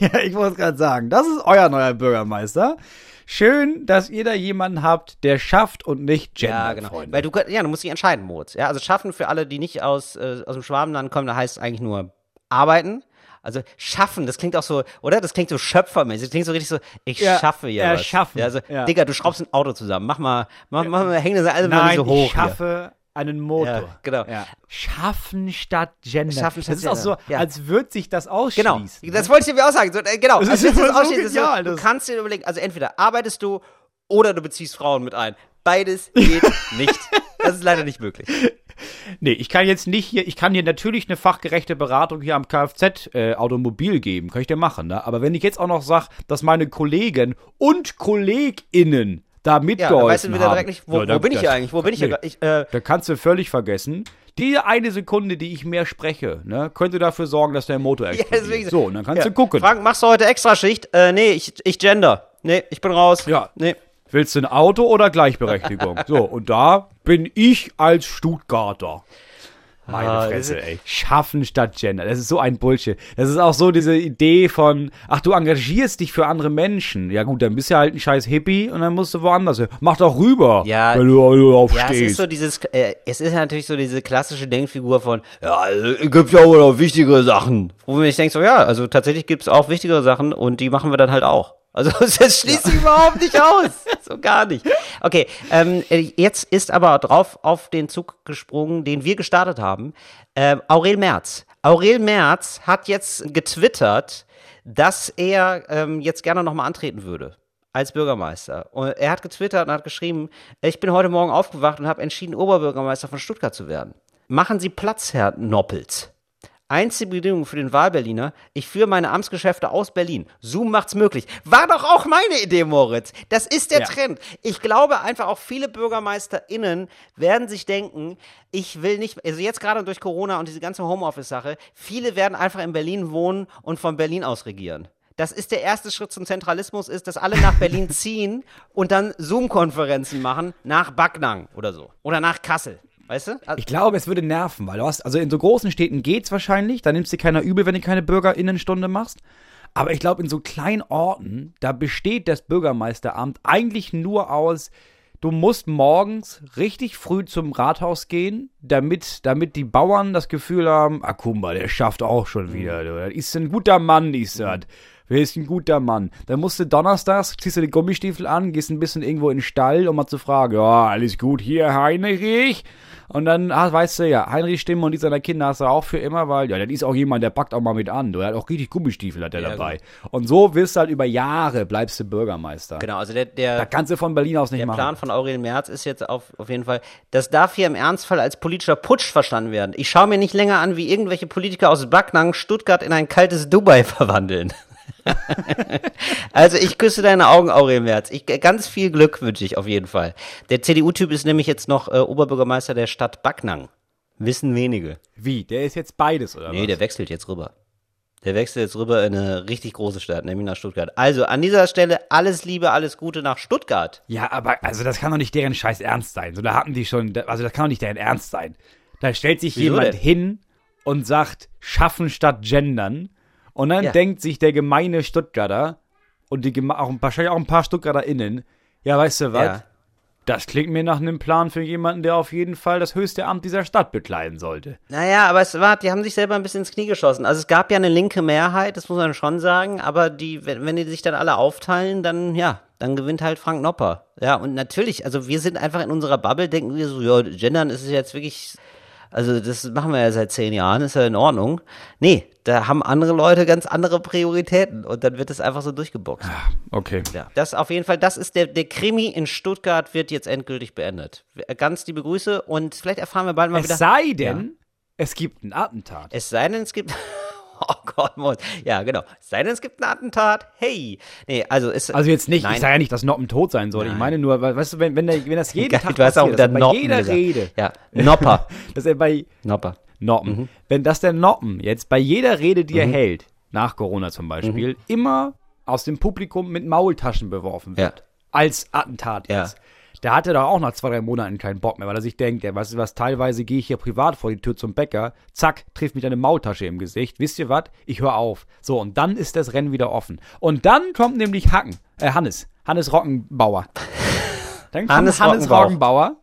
S2: Ja, ich wollte gerade sagen, das ist euer neuer Bürgermeister. Schön, dass ihr da jemanden habt, der schafft und nicht gendert,
S1: Ja, genau.
S2: Freunde.
S1: Weil du, ja, du musst dich entscheiden, Moritz. Ja, also schaffen für alle, die nicht aus, äh, aus dem Schwabenland kommen, da heißt es eigentlich nur arbeiten. Also schaffen, das klingt auch so, oder? Das klingt so schöpfermäßig. Das klingt so richtig so, ich
S2: Ja,
S1: schaffe hier was.
S2: erschaffen,
S1: Ja, also,
S2: ja.
S1: Digga, du schraubst ein Auto zusammen. Mach mal, mach, mach mal, häng das alles mal
S2: Nein,
S1: nicht so hoch.
S2: ich schaffe einen Motor.
S1: Ja, genau.
S2: Schaffen statt Gender.
S1: Schaffen statt
S2: das ist auch so,
S1: Gender, ja.
S2: als würde sich das
S1: hier.
S2: ausschließen.
S1: Genau, das wollte ich dir auch sagen. So, äh, genau,
S2: Das
S1: also
S2: ist
S1: das
S2: so genial,
S1: so, du
S2: das-
S1: kannst dir überlegen, also entweder arbeitest du oder du beziehst Frauen mit ein. Beides [laughs] geht nicht. Das ist leider nicht möglich.
S2: Nee, ich kann jetzt nicht hier, ich kann dir natürlich eine fachgerechte Beratung hier am Kfz äh, Automobil geben, kann ich dir machen, ne? Aber wenn ich jetzt auch noch sage, dass meine Kollegen und KollegInnen da
S1: Ja,
S2: mitgeholfen
S1: dann weißt du wieder
S2: haben,
S1: direkt nicht, wo,
S2: ja, da-
S1: wo bin ich
S2: das-
S1: hier eigentlich? Wo bin ich hier?
S2: nee.
S1: Ich, äh,
S2: Da kannst du völlig vergessen. Die eine Sekunde, die ich mehr spreche, ne, könnte dafür sorgen, dass der Motor [laughs] explodiert.
S1: deswegen-
S2: so, und dann kannst
S1: ja.
S2: du gucken.
S1: Frank, machst du heute Extraschicht? Äh, nee, ich, ich gender. Nee, ich bin raus.
S2: Ja.
S1: Nee.
S2: Willst du ein Auto oder Gleichberechtigung? [laughs] so, und da bin ich als Stuttgarter. Meine
S1: Ah,
S2: Fresse, ey. Schaffen statt Gender. Das ist so ein Bullshit. Das ist auch so diese Idee von, ach, du engagierst dich für andere Menschen. Ja gut, dann bist du halt ein scheiß Hippie und dann musst du woanders hin. Mach doch rüber,
S1: Ja.
S2: wenn du, wenn du drauf
S1: Ja, es ist so dieses, äh, es ist natürlich so diese klassische Denkfigur von, ja, also, es gibt ja wohl auch wichtigere Sachen. Wo man sich denkt so, ja, also tatsächlich gibt es auch wichtigere Sachen und die machen wir dann halt auch. Also [laughs] das schließt sich überhaupt nicht aus. [laughs] So gar nicht. Okay, ähm, jetzt ist aber drauf auf den Zug gesprungen, den wir gestartet haben. Ähm, Aurel Merz. Aurel Merz hat jetzt getwittert, dass er ähm, jetzt gerne nochmal antreten würde als Bürgermeister. Und er hat getwittert und hat geschrieben, ich bin heute Morgen aufgewacht und habe entschieden, Oberbürgermeister von Stuttgart zu werden. Machen Sie Platz, Herr Noppels. Einzige Bedingung für den Wahlberliner, ich führe meine Amtsgeschäfte aus Berlin. Zoom macht's möglich. War doch auch meine Idee, Moritz. Das ist der
S2: Ja.
S1: Trend. Ich glaube einfach auch viele BürgermeisterInnen werden sich denken, ich will nicht, also jetzt gerade durch Corona und diese ganze Homeoffice-Sache, viele werden einfach in Berlin wohnen und von Berlin aus regieren. Das ist der erste Schritt zum Zentralismus, ist, dass alle nach Berlin [laughs] ziehen und dann Zoom-Konferenzen machen nach Backnang oder so. Oder nach Kassel. Weißt du? Also,
S2: Ich glaube, es würde nerven, weil du hast, also in so großen Städten geht's wahrscheinlich, da nimmst dir keiner übel, wenn du keine Bürgerinnenstunde machst. Aber ich glaube, in so kleinen Orten, da besteht das Bürgermeisteramt eigentlich nur aus, du musst morgens richtig früh zum Rathaus gehen, damit, damit die Bauern das Gefühl haben, ah, guck mal, der schafft auch schon wieder. Du. Ist ein guter Mann, ist das. Wer ist ein guter Mann? Dann musst du donnerstags, ziehst du die Gummistiefel an, gehst ein bisschen irgendwo in den Stall, um mal zu fragen, ja, alles gut hier, Heinrich? Und dann ah, weißt du ja, Heinrich Stimme und die seiner Kinder hast du auch für immer, weil, ja, das ist auch jemand, der packt auch mal mit an. Du hat auch richtig Gummistiefel hat der
S1: Ja,
S2: dabei. Und so wirst du halt über Jahre, bleibst du Bürgermeister.
S1: genau, also der, der,
S2: Da kannst du von Berlin aus nicht
S1: Der
S2: machen.
S1: Plan von Aurel Merz ist jetzt auf, auf jeden Fall, das darf hier im Ernstfall als politischer Putsch verstanden werden. Ich schaue mir nicht länger an, wie irgendwelche Politiker aus Backnang Stuttgart in ein kaltes Dubai [laughs] verwandeln. [laughs] also ich küsse deine Augen, Aurel Merz. Ich, ganz viel Glück wünsche ich auf jeden Fall. Der CDU-Typ ist nämlich jetzt noch äh, Oberbürgermeister der Stadt Backnang. Wissen wenige.
S2: Wie? Der ist jetzt beides, oder
S1: Nee,
S2: was?
S1: der wechselt jetzt rüber. Der wechselt jetzt rüber in eine richtig große Stadt, nämlich nach Stuttgart. Also an dieser Stelle alles Liebe, alles Gute nach Stuttgart.
S2: Ja, aber also das kann doch nicht deren Scheiß Ernst sein. So, da hatten die schon, also das kann doch nicht deren Ernst sein. Da stellt sich
S1: Wieso
S2: jemand
S1: denn?
S2: hin und sagt, schaffen statt gendern. Und dann
S1: Ja.
S2: denkt sich der gemeine Stuttgarter und die auch, wahrscheinlich auch ein paar StuttgarterInnen, ja, weißt du was?
S1: Ja.
S2: Das klingt mir nach einem Plan für jemanden, der auf jeden Fall das höchste Amt dieser Stadt bekleiden sollte.
S1: Naja, aber es war, die haben sich selber ein bisschen ins Knie geschossen. Also es gab ja eine linke Mehrheit, das muss man schon sagen, aber die, wenn, wenn die sich dann alle aufteilen, dann ja, dann gewinnt halt Frank Nopper. Ja, und natürlich, also wir sind einfach in unserer Bubble, denken wir so, ja, Gendern ist jetzt wirklich, also das machen wir ja seit zehn Jahren, ist ja in Ordnung. Nee, da haben andere Leute ganz andere Prioritäten und dann wird es einfach so durchgeboxt.
S2: Okay.
S1: Ja, das auf jeden Fall, das ist der, der Krimi in Stuttgart wird jetzt endgültig beendet. Ganz liebe Grüße und vielleicht erfahren wir bald mal wieder.
S2: Es sei denn, es gibt ein Attentat.
S1: Es sei denn, es gibt. [laughs] Oh Gott, Mond. Ja, genau. Sei denn, es gibt ein Attentat. Hey. Nee, also ist.
S2: Also jetzt nicht,
S1: Nein.
S2: ich sage ja nicht, dass Noppen tot sein soll. Ich
S1: Nein.
S2: meine nur, weißt du, wenn, wenn, der, wenn das jeden
S1: Geil,
S2: Tag
S1: du hast auch
S2: passiert,
S1: wieder
S2: dass er bei
S1: Noppen
S2: jeder
S1: gesagt.
S2: Rede,
S1: Ja, Nopper. [laughs]
S2: dass er bei
S1: Nopper.
S2: Noppen,
S1: Mhm.
S2: wenn das der Noppen jetzt bei jeder Rede, die er hält, nach Corona zum Beispiel,
S1: Mhm.
S2: immer aus dem Publikum mit Maultaschen beworfen wird,
S1: Ja.
S2: als Attentat
S1: Ja.
S2: jetzt. Der hatte doch auch nach zwei, drei Monaten keinen Bock mehr, weil er sich denkt, ja, weißt du was, teilweise gehe ich hier privat vor die Tür zum Bäcker, zack, trifft mich eine Maultasche im Gesicht. Wisst ihr was? Ich höre auf. So, und dann ist das Rennen wieder offen. Und dann kommt nämlich Hacken, äh, Hannes, Hannes Rockenbauer. Dann kommt
S1: Hannes
S2: Hannes,
S1: Rockenbauch.
S2: Rockenbauer,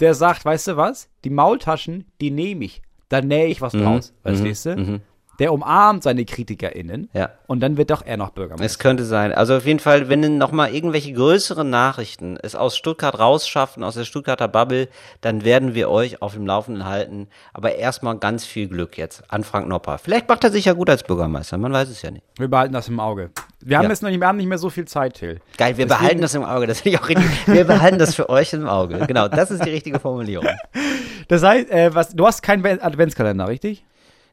S2: der sagt, weißt du was? Die Maultaschen, die nehme ich. Da nähe ich was
S1: Mhm.
S2: draus. Verstehst du? Der umarmt seine KritikerInnen
S1: Ja.
S2: und dann wird doch er noch Bürgermeister.
S1: Es könnte sein. Also auf jeden Fall, wenn noch mal irgendwelche größeren Nachrichten es aus Stuttgart rausschaffen, aus der Stuttgarter Bubble, dann werden wir euch auf dem Laufenden halten. Aber erstmal ganz viel Glück jetzt an Frank Nopper. Vielleicht macht er sich ja gut als Bürgermeister, man weiß es ja nicht.
S2: Wir behalten das im Auge. Wir haben
S1: Ja.
S2: jetzt noch nicht, wir haben nicht mehr so viel Zeit, Till.
S1: Geil, wir behalten das im Auge, das ich auch richtig. Wir behalten das für euch im Auge. Genau, das ist die richtige Formulierung. [laughs]
S2: Das heißt, äh, was, du hast keinen Ve- Adventskalender, richtig?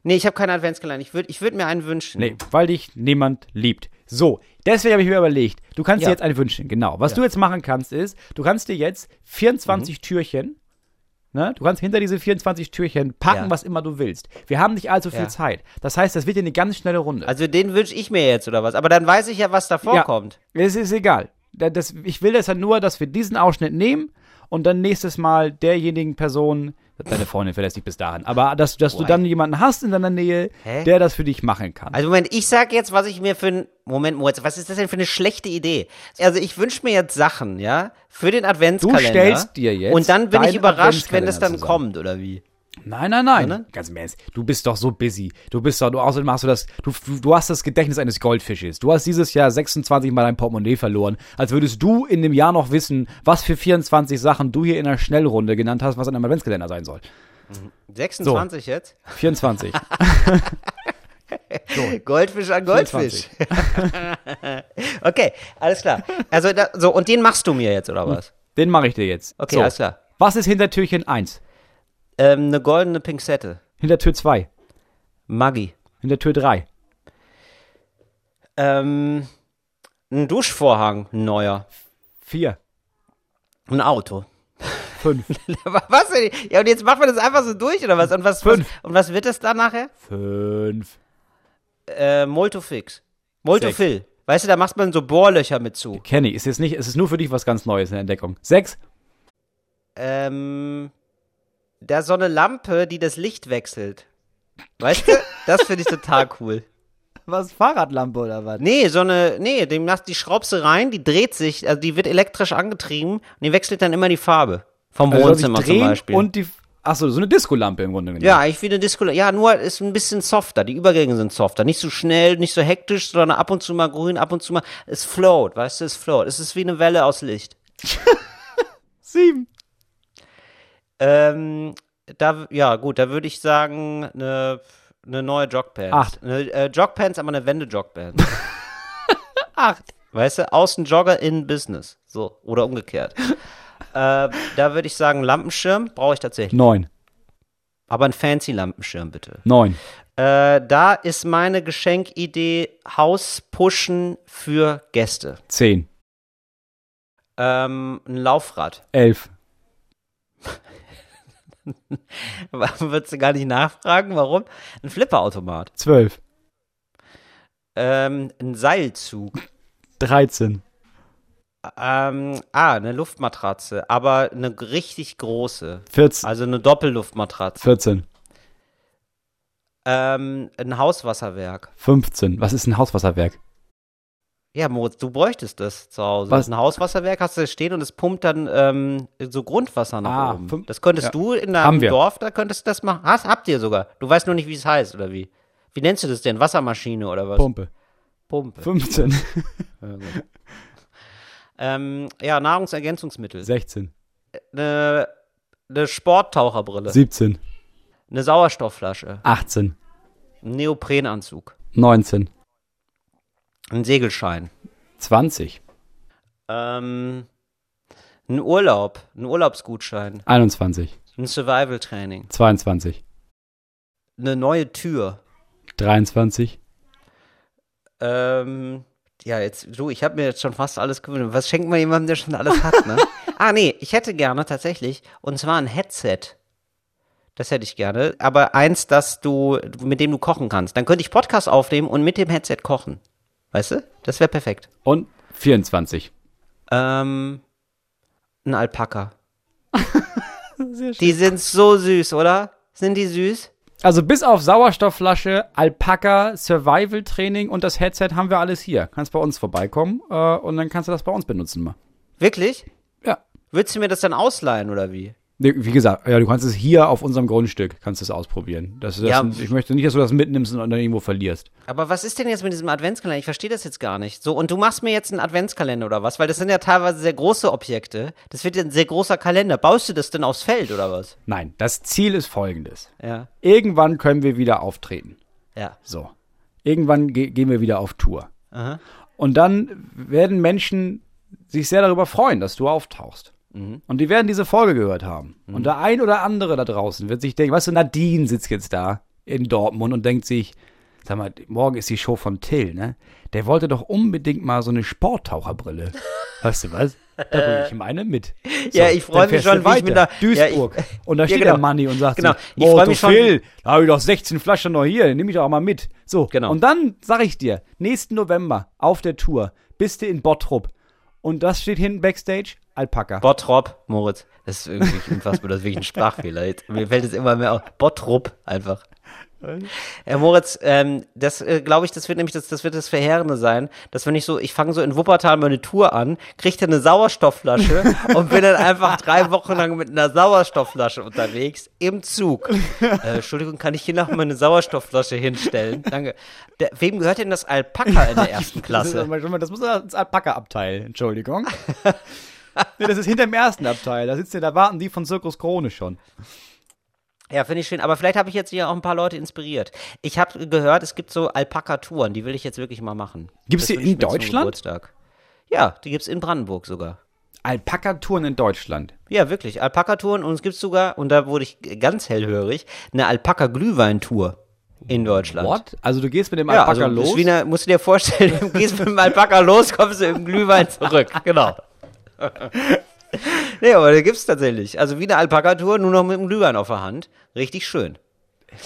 S1: Nee, ich habe keinen Adventskalender. Ich würde ich würd mir einen wünschen.
S2: Nee, weil dich niemand liebt. So, deswegen habe ich mir überlegt, du kannst
S1: Ja.
S2: dir jetzt einen wünschen. Genau. Was du jetzt machen kannst, ist, du kannst dir jetzt
S1: Mhm.
S2: 24 Türchen, ne? Du kannst hinter diese 24 Türchen packen,
S1: Ja.
S2: was immer du willst. Wir haben nicht allzu viel
S1: Ja.
S2: Zeit. Das heißt, das wird dir eine ganz schnelle Runde.
S1: Also den wünsche ich mir jetzt, oder was? Aber dann weiß ich ja, was davor
S2: Ja.
S1: kommt.
S2: Es ist egal. Da- Das, ich will das ja nur, dass wir diesen Ausschnitt nehmen und dann nächstes Mal derjenigen Person, deine Freundin verlässt dich bis dahin, aber dass, dass du dann jemanden hast in deiner Nähe,
S1: Hä?
S2: der das für dich machen kann.
S1: Also Moment, ich sag jetzt, was ich mir für ein Moment, Moritz, was ist das denn für eine schlechte Idee? Also ich wünsche mir jetzt Sachen, ja, für den Adventskalender.
S2: Du stellst dir jetzt
S1: und dann bin ich überrascht, wenn das dann
S2: Adventskalender
S1: kommt oder wie?
S2: Nein, nein, nein.
S1: Sondern?
S2: Ganz im Ernst. Du bist doch so busy. Du bist doch, du außerdem hast du das, du, du, hast das Gedächtnis eines Goldfisches. Du hast dieses Jahr 26 Mal dein Portemonnaie verloren. Als würdest du in dem Jahr noch wissen, was für 24 Sachen du hier in der Schnellrunde genannt hast, was in einem Adventskalender sein soll.
S1: 26 jetzt?
S2: 24. [laughs]
S1: Goldfisch an Goldfisch. [laughs] okay, alles klar. Also da, so und den machst du mir jetzt oder was?
S2: Den mache ich dir jetzt.
S1: Okay,
S2: so.
S1: alles klar.
S2: Was ist hinter Türchen 1?
S1: Ähm, eine goldene Pinzette.
S2: Hinter Tür 2?
S1: Maggi.
S2: Hinter Tür 3?
S1: Ähm, ein Duschvorhang, ein neuer.
S2: 4?
S1: Ein Auto.
S2: 5? [laughs]
S1: was denn? Ja, und jetzt machen wir das einfach so durch oder was? Und was, was
S2: Fünf.
S1: und was wird das dann nachher?
S2: 5?
S1: Äh, Multofix. Multofil. Weißt du, da macht man so Bohrlöcher mit zu.
S2: Kenny, ist jetzt nicht, es ist nur für dich was ganz Neues in der Entdeckung. 6?
S1: Ähm, da so eine Lampe, die das Licht wechselt. Weißt du? Das finde ich total cool.
S2: Was, Fahrradlampe oder was?
S1: Nee, so eine, nee, dem machst die schraubst du rein, die dreht sich, also die wird elektrisch angetrieben und die wechselt dann immer die Farbe. Vom
S2: Also
S1: Wohnzimmer zum Beispiel.
S2: Und die, achso, so eine Diskolampe im Grunde genommen.
S1: ja, eigentlich wie eine Disco. Ja, nur ist ein bisschen softer. Die Übergänge sind softer. Nicht so schnell, nicht so hektisch, sondern ab und zu mal grün, ab und zu mal. Es float, weißt du, es float. Es ist wie eine Welle aus Licht. [laughs]
S2: Sieben.
S1: Ähm, da, ja, gut, da würde ich sagen, eine, eine neue Jogpants.
S2: Acht.
S1: Eine, äh, Jogpants, aber eine Wende-Jogpants. [laughs] Acht. Weißt du, außen Jogger, in Business. So, oder umgekehrt. [laughs] äh, da würde ich sagen, Lampenschirm brauche ich tatsächlich.
S2: Neun.
S1: Aber ein fancy Lampenschirm, bitte.
S2: Neun.
S1: Äh, da ist meine Geschenkidee Hauspushen für Gäste.
S2: Zehn.
S1: Ähm, ein Laufrad.
S2: Elf. [laughs]
S1: Würdest du gar nicht nachfragen, warum? Ein Flipperautomat.
S2: Zwölf.
S1: Ähm, ein Seilzug.
S2: Dreizehn.
S1: Ähm, ah, eine Luftmatratze, aber eine richtig große.
S2: Vierzehn.
S1: Also eine Doppelluftmatratze.
S2: Vierzehn.
S1: Ähm, ein Hauswasserwerk.
S2: Fünfzehn. Was ist ein Hauswasserwerk?
S1: Ja, Moritz, du bräuchtest das zu Hause.
S2: Was?
S1: Ein Hauswasserwerk hast du da stehen und es pumpt dann ähm, so Grundwasser nach
S2: Ah,
S1: oben.
S2: fünf-
S1: Das könntest
S2: ja.
S1: du in
S2: wir.
S1: Dorf, da könntest du das machen. Hast, habt ihr sogar. Du weißt nur nicht, wie es heißt oder wie. Wie nennst du das denn? Wassermaschine oder was?
S2: Pumpe.
S1: Pumpe.
S2: Fünfzehn.
S1: Ähm, ja, Nahrungsergänzungsmittel.
S2: Sechzehn.
S1: Eine, eine Sporttaucherbrille.
S2: Siebzehn.
S1: Eine Sauerstoffflasche.
S2: Achtzehn.
S1: Ein Neoprenanzug.
S2: Neunzehn.
S1: Ein Segelschein.
S2: Zwanzig.
S1: Ähm, ein Urlaub. Ein Urlaubsgutschein.
S2: Einundzwanzig.
S1: Ein Survival-Training.
S2: Zweiundzwanzig.
S1: Eine neue Tür.
S2: Dreiundzwanzig.
S1: Ähm, ja, jetzt, du, ich habe mir jetzt schon fast alles gewünscht. Was schenkt man jemandem, der schon alles hat, ne? [laughs] ah, nee, ich hätte gerne tatsächlich, und zwar ein Headset. Das hätte ich gerne, aber eins, das du, mit dem du kochen kannst. Dann könnte ich Podcast aufnehmen und mit dem Headset kochen. Weißt du? Das wäre perfekt.
S2: Und vierundzwanzig.
S1: Ähm, ein Alpaka. [laughs] Die sind so süß, oder? Sind die süß?
S2: Also bis auf Sauerstoffflasche, Alpaka, Survival Training und das Headset haben wir alles hier. Kannst bei uns vorbeikommen äh, und dann kannst du das bei uns benutzen mal.
S1: Wirklich?
S2: Ja.
S1: Würdest du mir das dann ausleihen, oder wie?
S2: Wie gesagt, ja, du kannst es hier auf unserem Grundstück, kannst es ausprobieren. Das, das,
S1: Ja.
S2: Ich möchte nicht, dass du das mitnimmst und dann irgendwo verlierst.
S1: Aber was ist denn jetzt mit diesem Adventskalender? Ich verstehe das jetzt gar nicht. So, und du machst mir jetzt einen Adventskalender oder was? Weil das sind ja teilweise sehr große Objekte. Das wird ja ein sehr großer Kalender. Baust du das denn aufs Feld oder was?
S2: Nein, das Ziel ist folgendes.
S1: Ja.
S2: Irgendwann können wir wieder auftreten.
S1: Ja.
S2: So. Irgendwann ge gehen wir wieder auf Tour.
S1: Aha.
S2: Und dann werden Menschen sich sehr darüber freuen, dass du auftauchst.
S1: Mhm.
S2: Und die werden diese Folge gehört haben. Und der ein oder andere da draußen wird sich denken, weißt du, Nadine sitzt jetzt da in Dortmund und denkt sich, sag mal, morgen ist die Show von Till, ne? Der wollte doch unbedingt mal so eine Sporttaucherbrille. [laughs] weißt du was? Da bringe ich meine mit. So,
S1: Ja, ich freu
S2: dann
S1: mich schon,
S2: du
S1: wie ich mit
S2: weiter.
S1: der- Ja,
S2: Duisburg.
S1: ich- [laughs]
S2: und da
S1: Ja,
S2: steht
S1: genau.
S2: der Manni und sagt
S1: Genau.
S2: so,
S1: Ich
S2: oh,
S1: mich
S2: Phil, da habe ich doch 16 Flaschen noch hier, den nehme ich doch auch mal mit. So,
S1: Genau.
S2: und dann sag ich dir, nächsten November auf der Tour bist du in Bottrop. Und das steht hinten Backstage, Alpaka.
S1: Bottrop, Moritz. Das ist irgendwie [laughs] unfassbar, das ist wirklich ein Sprachfehler. Jetzt, mir fällt es immer mehr auf. Bottrop einfach. Herr Moritz, ähm, das äh, glaube ich, das wird nämlich das, das wird das Verheerende sein, dass wenn ich so, ich fange so in Wuppertal meine Tour an, kriege dann eine Sauerstoffflasche [laughs] und bin dann einfach drei Wochen lang mit einer Sauerstoffflasche unterwegs im Zug. [laughs] Äh, Entschuldigung, kann ich hier noch mal eine Sauerstoffflasche hinstellen? Danke. Der, wem gehört denn das Alpaka in der ersten
S2: Das, ist
S1: Klasse?
S2: schon mal- das muss ins Alpaka-Abteil, Entschuldigung. Nee, das ist hinter dem ersten Abteil. Da sitzen, da warten die von Zirkus Krone schon.
S1: Ja, finde ich schön. Aber vielleicht habe ich jetzt hier auch ein paar Leute inspiriert. Ich habe gehört, es gibt so Alpaka-Touren, die will ich jetzt wirklich mal machen.
S2: Gibt's
S1: Das
S2: die in Deutschland?
S1: Ja, die gibt's in Brandenburg sogar.
S2: Alpaka-Touren in Deutschland.
S1: Ja, wirklich. Alpaka-Touren und es gibt sogar, und da wurde ich ganz hellhörig, eine Alpaka-Glühwein-Tour in Deutschland.
S2: What? Also du gehst mit dem
S1: Ja,
S2: Alpaka
S1: also
S2: los?
S1: Wie eine, musst du dir vorstellen, du gehst mit dem Alpaka los, kommst du im Glühwein zurück. Genau. [laughs] nee, aber da gibt's tatsächlich. Also wie eine Alpaka-Tour, nur noch mit dem Glühwein auf der Hand. Richtig schön.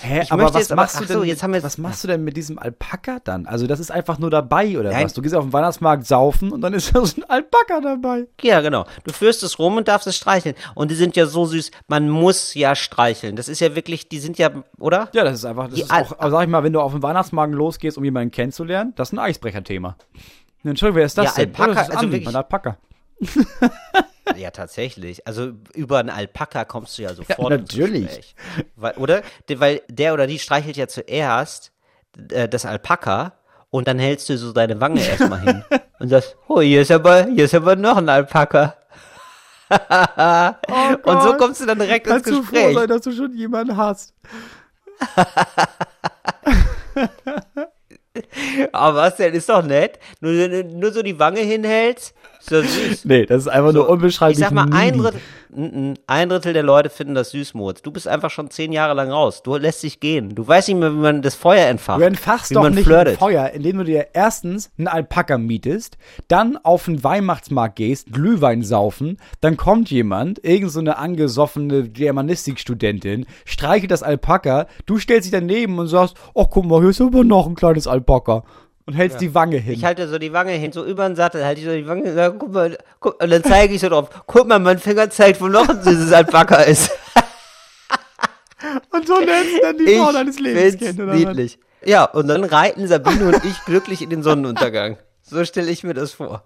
S2: Hä,
S1: Ich
S2: aber was
S1: jetzt aber-
S2: machst du
S1: ach so,
S2: denn?
S1: jetzt haben wir
S2: mit,
S1: jetzt-
S2: was machst du denn mit diesem Alpaka dann? Also das ist einfach nur dabei oder
S1: Nein.
S2: was? Du gehst auf den Weihnachtsmarkt saufen und dann ist [laughs] da so ein Alpaka dabei.
S1: Ja, genau. Du führst es rum und darfst es streicheln. Und die sind ja so süß. Man muss ja streicheln. Das ist ja wirklich, die sind ja, oder?
S2: Ja, das ist einfach, das
S1: Die
S2: ist auch, also sag ich mal, wenn du auf den Weihnachtsmarkt losgehst, um jemanden kennenzulernen, das ist ein Eisbrecherthema. Entschuldigung, wer ist das
S1: Ja,
S2: denn?
S1: Alpaka,
S2: das ist
S1: also wirklich-
S2: Alpaka.
S1: Ja, tatsächlich. Also über einen Alpaka kommst du ja sofort
S2: Ja, natürlich.
S1: Gespräch. Weil, oder? De- Weil der oder die streichelt ja zuerst äh, das Alpaka und dann hältst du so deine Wange erstmal hin [laughs] und sagst, oh, hier ist aber, hier ist aber noch ein Alpaka. [laughs] und so kommst du dann direkt ins
S2: Kannst du froh
S1: Gespräch.
S2: sein, dass du schon jemanden hast? [laughs]
S1: Aber was denn? Ist doch nett. Nur, nur so die Wange hinhältst. Ist doch süß.
S2: Nee, das ist einfach nur
S1: So,
S2: unbeschreiblich
S1: Ich sag mal, ein. Drittel, ein Drittel der Leute finden das süß, Moritz. Du bist einfach schon zehn Jahre lang raus. Du lässt dich gehen. Du weißt nicht mehr, wie man das Feuer entfacht.
S2: Du entfachst doch nicht
S1: flirtet.
S2: ein Feuer, indem du dir erstens einen Alpaka mietest, dann auf den Weihnachtsmarkt gehst, Glühwein saufen, dann kommt jemand, irgend so eine angesoffene Germanistikstudentin, streichelt das Alpaka, du stellst dich daneben und sagst, oh guck mal, hier ist aber noch ein kleines Alpaka und hältst die Wange hin.
S1: Ich halte so die Wange hin, so über den Sattel, halte ich so die Wange, sag, guck mal, guck, und dann zeige ich so drauf, guck mal, mein Finger zeigt, wo noch ein süßes Alpaka ist.
S2: und so lernst du dann die Frau deines Lebens kennen. Oder was?
S1: niedlich. Ja, und dann reiten Sabine und ich glücklich in den Sonnenuntergang. So stelle ich mir das vor.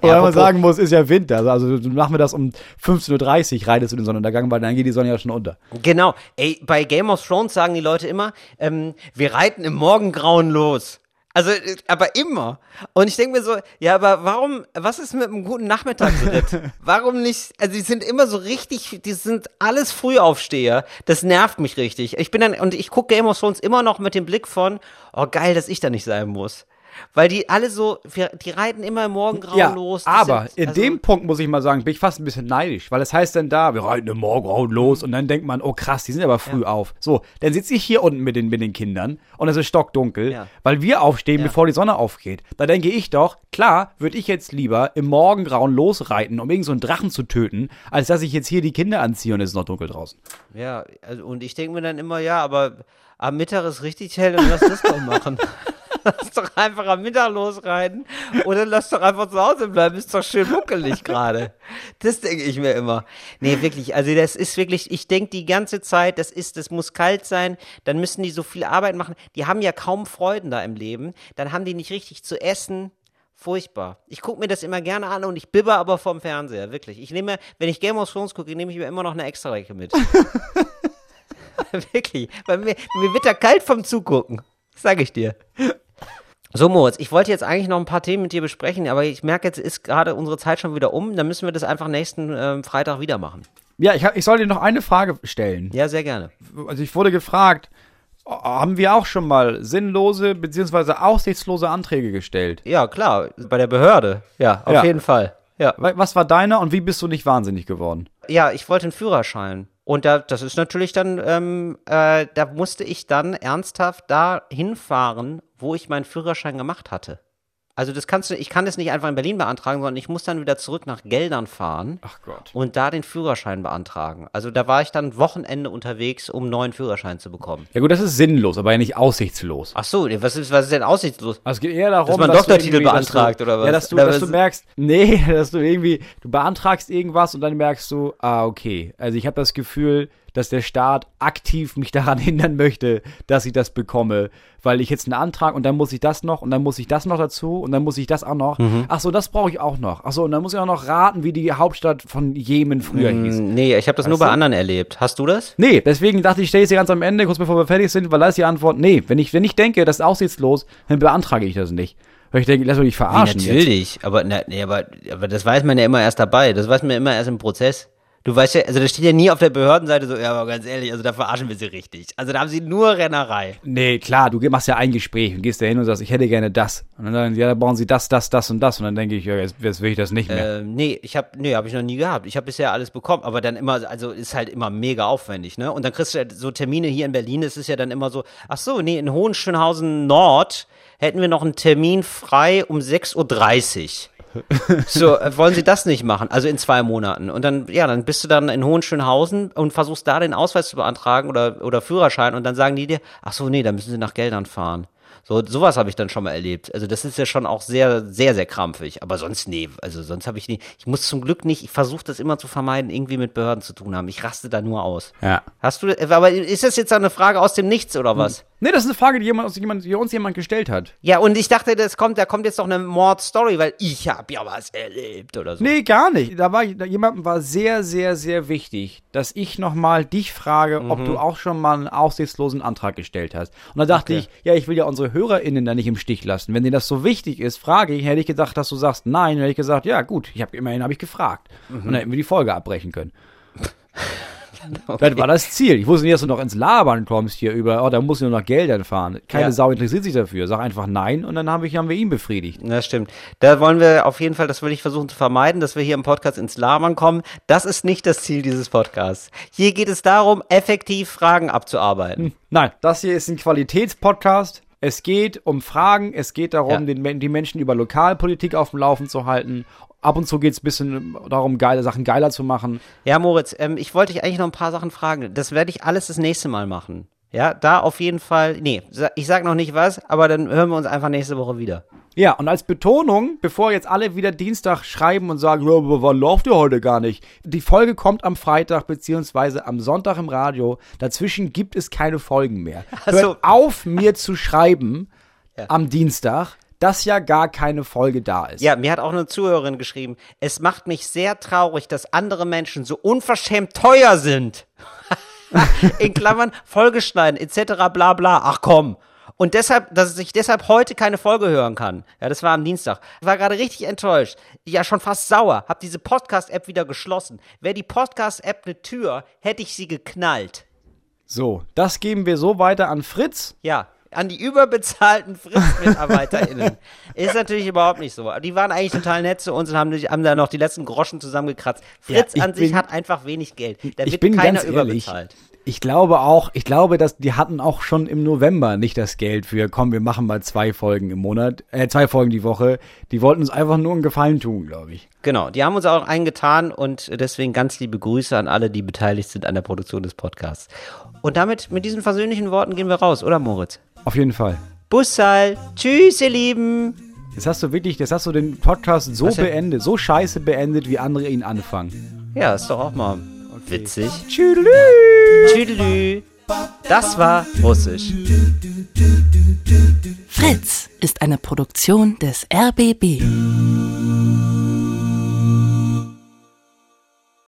S2: Wobei man
S1: apropos-
S2: sagen muss, ist ja Winter. Also du machen wir das um 15.30 Uhr, reitest du den Sonnenuntergang, weil dann geht die Sonne ja schon unter.
S1: Genau. Ey, bei Game of Thrones sagen die Leute immer, ähm, wir reiten im Morgengrauen los. Also, äh, aber immer. Und ich denke mir so, ja, aber warum, was ist mit einem guten Nachmittagsritt? [laughs] warum nicht, also die sind immer so richtig, die sind alles Frühaufsteher. Das nervt mich richtig. Ich bin dann, und ich gucke Game of Thrones immer noch mit dem Blick von, oh geil, dass ich da nicht sein muss. Weil die alle so, die reiten immer im Morgengrauen
S2: Ja,
S1: los. Das
S2: aber
S1: sind-
S2: in
S1: also-
S2: dem Punkt muss ich mal sagen, bin ich fast ein bisschen neidisch, weil es heißt dann da, wir reiten im Morgengrauen los und dann denkt man, oh krass, die sind aber früh auf. So, dann sitze ich hier unten mit den, mit den Kindern und es ist stockdunkel,
S1: Ja.
S2: weil wir aufstehen,
S1: Ja.
S2: bevor die Sonne aufgeht. Da denke ich doch, klar, würde ich jetzt lieber im Morgengrauen losreiten, um irgend so einen Drachen zu töten, als dass ich jetzt hier die Kinder anziehe und es ist noch dunkel draußen.
S1: Ja, also, und ich denke mir dann immer, ja, aber am Mittag ist richtig hell und lass das doch machen. [laughs] lass doch einfach am Mittag losreiten oder lass doch einfach zu Hause bleiben, ist doch schön muckelig gerade. Das denke ich mir immer. Nee, wirklich, also das ist wirklich, ich denke die ganze Zeit, das ist, das muss kalt sein, dann müssen die so viel Arbeit machen. Die haben ja kaum Freuden da im Leben, dann haben die nicht richtig zu essen. Furchtbar. Ich gucke mir das immer gerne an und ich bibber aber vom Fernseher, wirklich. Ich nehme, wenn ich Game of Thrones gucke, nehme ich mir immer noch eine extra Recke mit. [laughs] [laughs] wirklich. Weil mir, mir wird da kalt vom Zugucken. Sag ich dir. So, Moritz, ich wollte jetzt eigentlich noch ein paar Themen mit dir besprechen, aber ich merke, jetzt ist gerade unsere Zeit schon wieder um. Dann müssen wir das einfach nächsten ähm, Freitag wieder machen.
S2: Ja, ich, hab- ich soll dir noch eine Frage stellen.
S1: Ja, sehr gerne.
S2: Also ich wurde gefragt, haben wir auch schon mal sinnlose bzw. aussichtslose Anträge gestellt?
S1: Ja, klar, bei der Behörde. Ja, auf
S2: Ja.
S1: jeden Fall. Ja.
S2: Wa- Was war deiner und wie bist du nicht wahnsinnig geworden?
S1: Ja, ich wollte einen Führerschein. Und da, das ist natürlich dann, ähm, äh, da musste ich dann ernsthaft da hinfahren, wo ich meinen Führerschein gemacht hatte. Also das kannst du, ich kann das nicht einfach in Berlin beantragen, sondern ich muss dann wieder zurück nach Geldern fahren
S2: Ach Gott.
S1: und da den Führerschein beantragen. Also da war ich dann Wochenende unterwegs, um einen neuen Führerschein zu bekommen.
S2: Ja gut, das ist sinnlos, aber ja nicht aussichtslos.
S1: Ach so, was ist, was ist denn aussichtslos?
S2: Also es geht eher darum,
S1: Dass man
S2: du
S1: Doktortitel
S2: dass
S1: beantragt,
S2: du,
S1: oder was?
S2: Ja, dass du,
S1: Oder
S2: dass
S1: was-
S2: du merkst, [laughs] nee, dass du irgendwie, du beantragst irgendwas und dann merkst du, ah, okay. Also ich habe das Gefühl, dass der Staat aktiv mich [laughs] daran hindern möchte, dass ich das bekomme, weil ich jetzt einen Antrag und dann muss ich das noch und dann muss ich das noch dazu und dann muss ich das auch noch.
S1: Mhm.
S2: Ach so, das brauche ich auch noch. Ach so, und dann muss ich auch noch raten, wie die Hauptstadt von Jemen früher hieß.
S1: Nee, ich habe das nur bei anderen erlebt. Hast du das?
S2: Nee, deswegen dachte ich, ich stelle es dir ganz am Ende, kurz bevor wir fertig sind, weil da ist die Antwort, nee, wenn ich, wenn ich denke, das ist aussichtslos, dann beantrage ich das nicht. Weil ich denke, lass mich nicht verarschen jetzt.
S1: natürlich, aber, na, nee, aber, aber das weiß man ja immer erst dabei. Das weiß man ja immer erst im Prozess. Du weißt ja, also das steht ja nie auf der Behördenseite so, ja, aber ganz ehrlich, also da verarschen wir sie richtig. Also da haben sie nur Rennerei.
S2: Nee, klar, du machst ja ein Gespräch und gehst da hin und sagst, ich hätte gerne das. Und dann sagen, ja, da brauchen sie das, das, das und das. Und dann denke ich, ja, jetzt, jetzt will ich das nicht mehr.
S1: Ähm, nee, ich habe nee, habe ich noch nie gehabt. Ich habe bisher alles bekommen, aber dann immer also ist halt immer mega aufwendig, ne? Und dann kriegst du halt so Termine hier in Berlin, das ist ja dann immer so, ach so, nee, in Hohenschönhausen Nord hätten wir noch einen Termin frei um 6:30 Uhr. So, äh, wollen Sie das nicht machen? Also in zwei Monaten. Und dann, ja, dann bist du dann in Hohenschönhausen und versuchst da den Ausweis zu beantragen oder, oder Führerschein und dann sagen die dir, ach so, nee, da müssen Sie nach Geldern fahren. So, sowas habe ich dann schon mal erlebt. Also das ist ja schon auch sehr, sehr, sehr krampfig. Aber sonst, nee, also sonst habe ich nie, ich muss zum Glück nicht, ich versuche das immer zu vermeiden, irgendwie mit Behörden zu tun haben. Ich raste da nur aus.
S2: ja.
S1: Hast du, aber ist das jetzt eine Frage aus dem Nichts oder was?
S2: Nee, das ist eine Frage, die, jemand, jemand, die uns jemand gestellt hat.
S1: Ja, und ich dachte, das kommt, da kommt jetzt noch eine Mordstory, weil ich habe ja was erlebt oder so.
S2: Nee, gar nicht. Da war da, jemandem war sehr, sehr, sehr wichtig, dass ich nochmal dich frage, ob du auch schon mal einen aussichtslosen Antrag gestellt hast. Und da dachte
S1: Okay.
S2: ich, ja, ich will ja unsere HörerInnen da nicht im Stich lassen. Wenn dir das so wichtig ist, frage ich, hätte ich gedacht, dass du sagst, nein, dann hätte ich gesagt, ja, gut, ich habe immerhin habe ich gefragt. Und dann hätten wir die Folge abbrechen können. [laughs] Das war das Ziel. Ich wusste nicht, dass du noch ins Labern kommst hier über, oh, da muss ich nur nach Geldern fahren. Keine
S1: Ja.
S2: Sau interessiert sich dafür. Sag einfach nein und dann habe ich, haben wir ihn befriedigt.
S1: Das stimmt. Da wollen wir auf jeden Fall, das will ich versuchen zu vermeiden, dass wir hier im Podcast ins Labern kommen. Das ist nicht das Ziel dieses Podcasts. Hier geht es darum, effektiv Fragen abzuarbeiten.
S2: Nein, das hier ist ein Qualitätspodcast. Es geht um Fragen, es geht darum,
S1: Ja.
S2: den, die Menschen über Lokalpolitik auf dem Laufen zu halten. Ab und zu geht es ein bisschen darum, geile Sachen geiler zu machen.
S1: Ja, Moritz, ähm, ich wollte dich eigentlich noch ein paar Sachen fragen. Das werde ich alles das nächste Mal machen. Ja, da auf jeden Fall, nee, ich sag noch nicht was, aber dann hören wir uns einfach nächste Woche wieder.
S2: Ja, und als Betonung, bevor jetzt alle wieder Dienstag schreiben und sagen, ja, wann läuft ihr heute gar nicht? Die Folge kommt am Freitag beziehungsweise am Sonntag im Radio. Dazwischen gibt es keine Folgen mehr.
S1: Ach so.
S2: Hört auf, mir zu schreiben am Dienstag, dass ja gar keine Folge da ist.
S1: Ja, mir hat auch eine Zuhörerin geschrieben, es macht mich sehr traurig, dass andere Menschen so unverschämt teuer sind. [laughs] In Klammern, Folge schneiden, etc. bla bla. Ach komm. Und deshalb, dass ich deshalb heute keine Folge hören kann. Ja, das war am Dienstag. Ich war gerade richtig enttäuscht. Ja, schon fast sauer. Hab diese Podcast-App wieder geschlossen. Wäre die Podcast-App eine Tür, hätte ich sie geknallt.
S2: So, das geben wir so weiter an Fritz.
S1: Ja, an die überbezahlten Fritz-MitarbeiterInnen. [laughs] Ist natürlich überhaupt nicht so. Die waren eigentlich total nett zu uns und haben, haben da noch die letzten Groschen zusammengekratzt. Fritz
S2: Ja,
S1: an sich
S2: bin-
S1: hat einfach wenig Geld. Da
S2: ich
S1: wird
S2: bin
S1: keiner
S2: ganz ehrlich.
S1: überbezahlt.
S2: Ich glaube auch, ich glaube, dass die hatten auch schon im November nicht das Geld für, komm, wir machen mal zwei Folgen im Monat, äh, zwei Folgen die Woche. Die wollten uns einfach nur einen Gefallen tun, glaube ich.
S1: Genau, die haben uns auch eingetan und deswegen ganz liebe Grüße an alle, die beteiligt sind an der Produktion des Podcasts. Und damit, mit diesen versöhnlichen Worten gehen wir raus, oder Moritz?
S2: Auf jeden Fall.
S1: Bussal, tschüss ihr Lieben.
S2: Jetzt hast du wirklich, jetzt hast du den Podcast so
S1: Was denn?
S2: beendet, so scheiße beendet, wie andere ihn anfangen.
S1: Ja, ist doch auch mal witzig.
S2: Tschüdelü!
S1: Tschüdelü. Das war Russisch.
S3: Fritz. ist eine Produktion des RBB.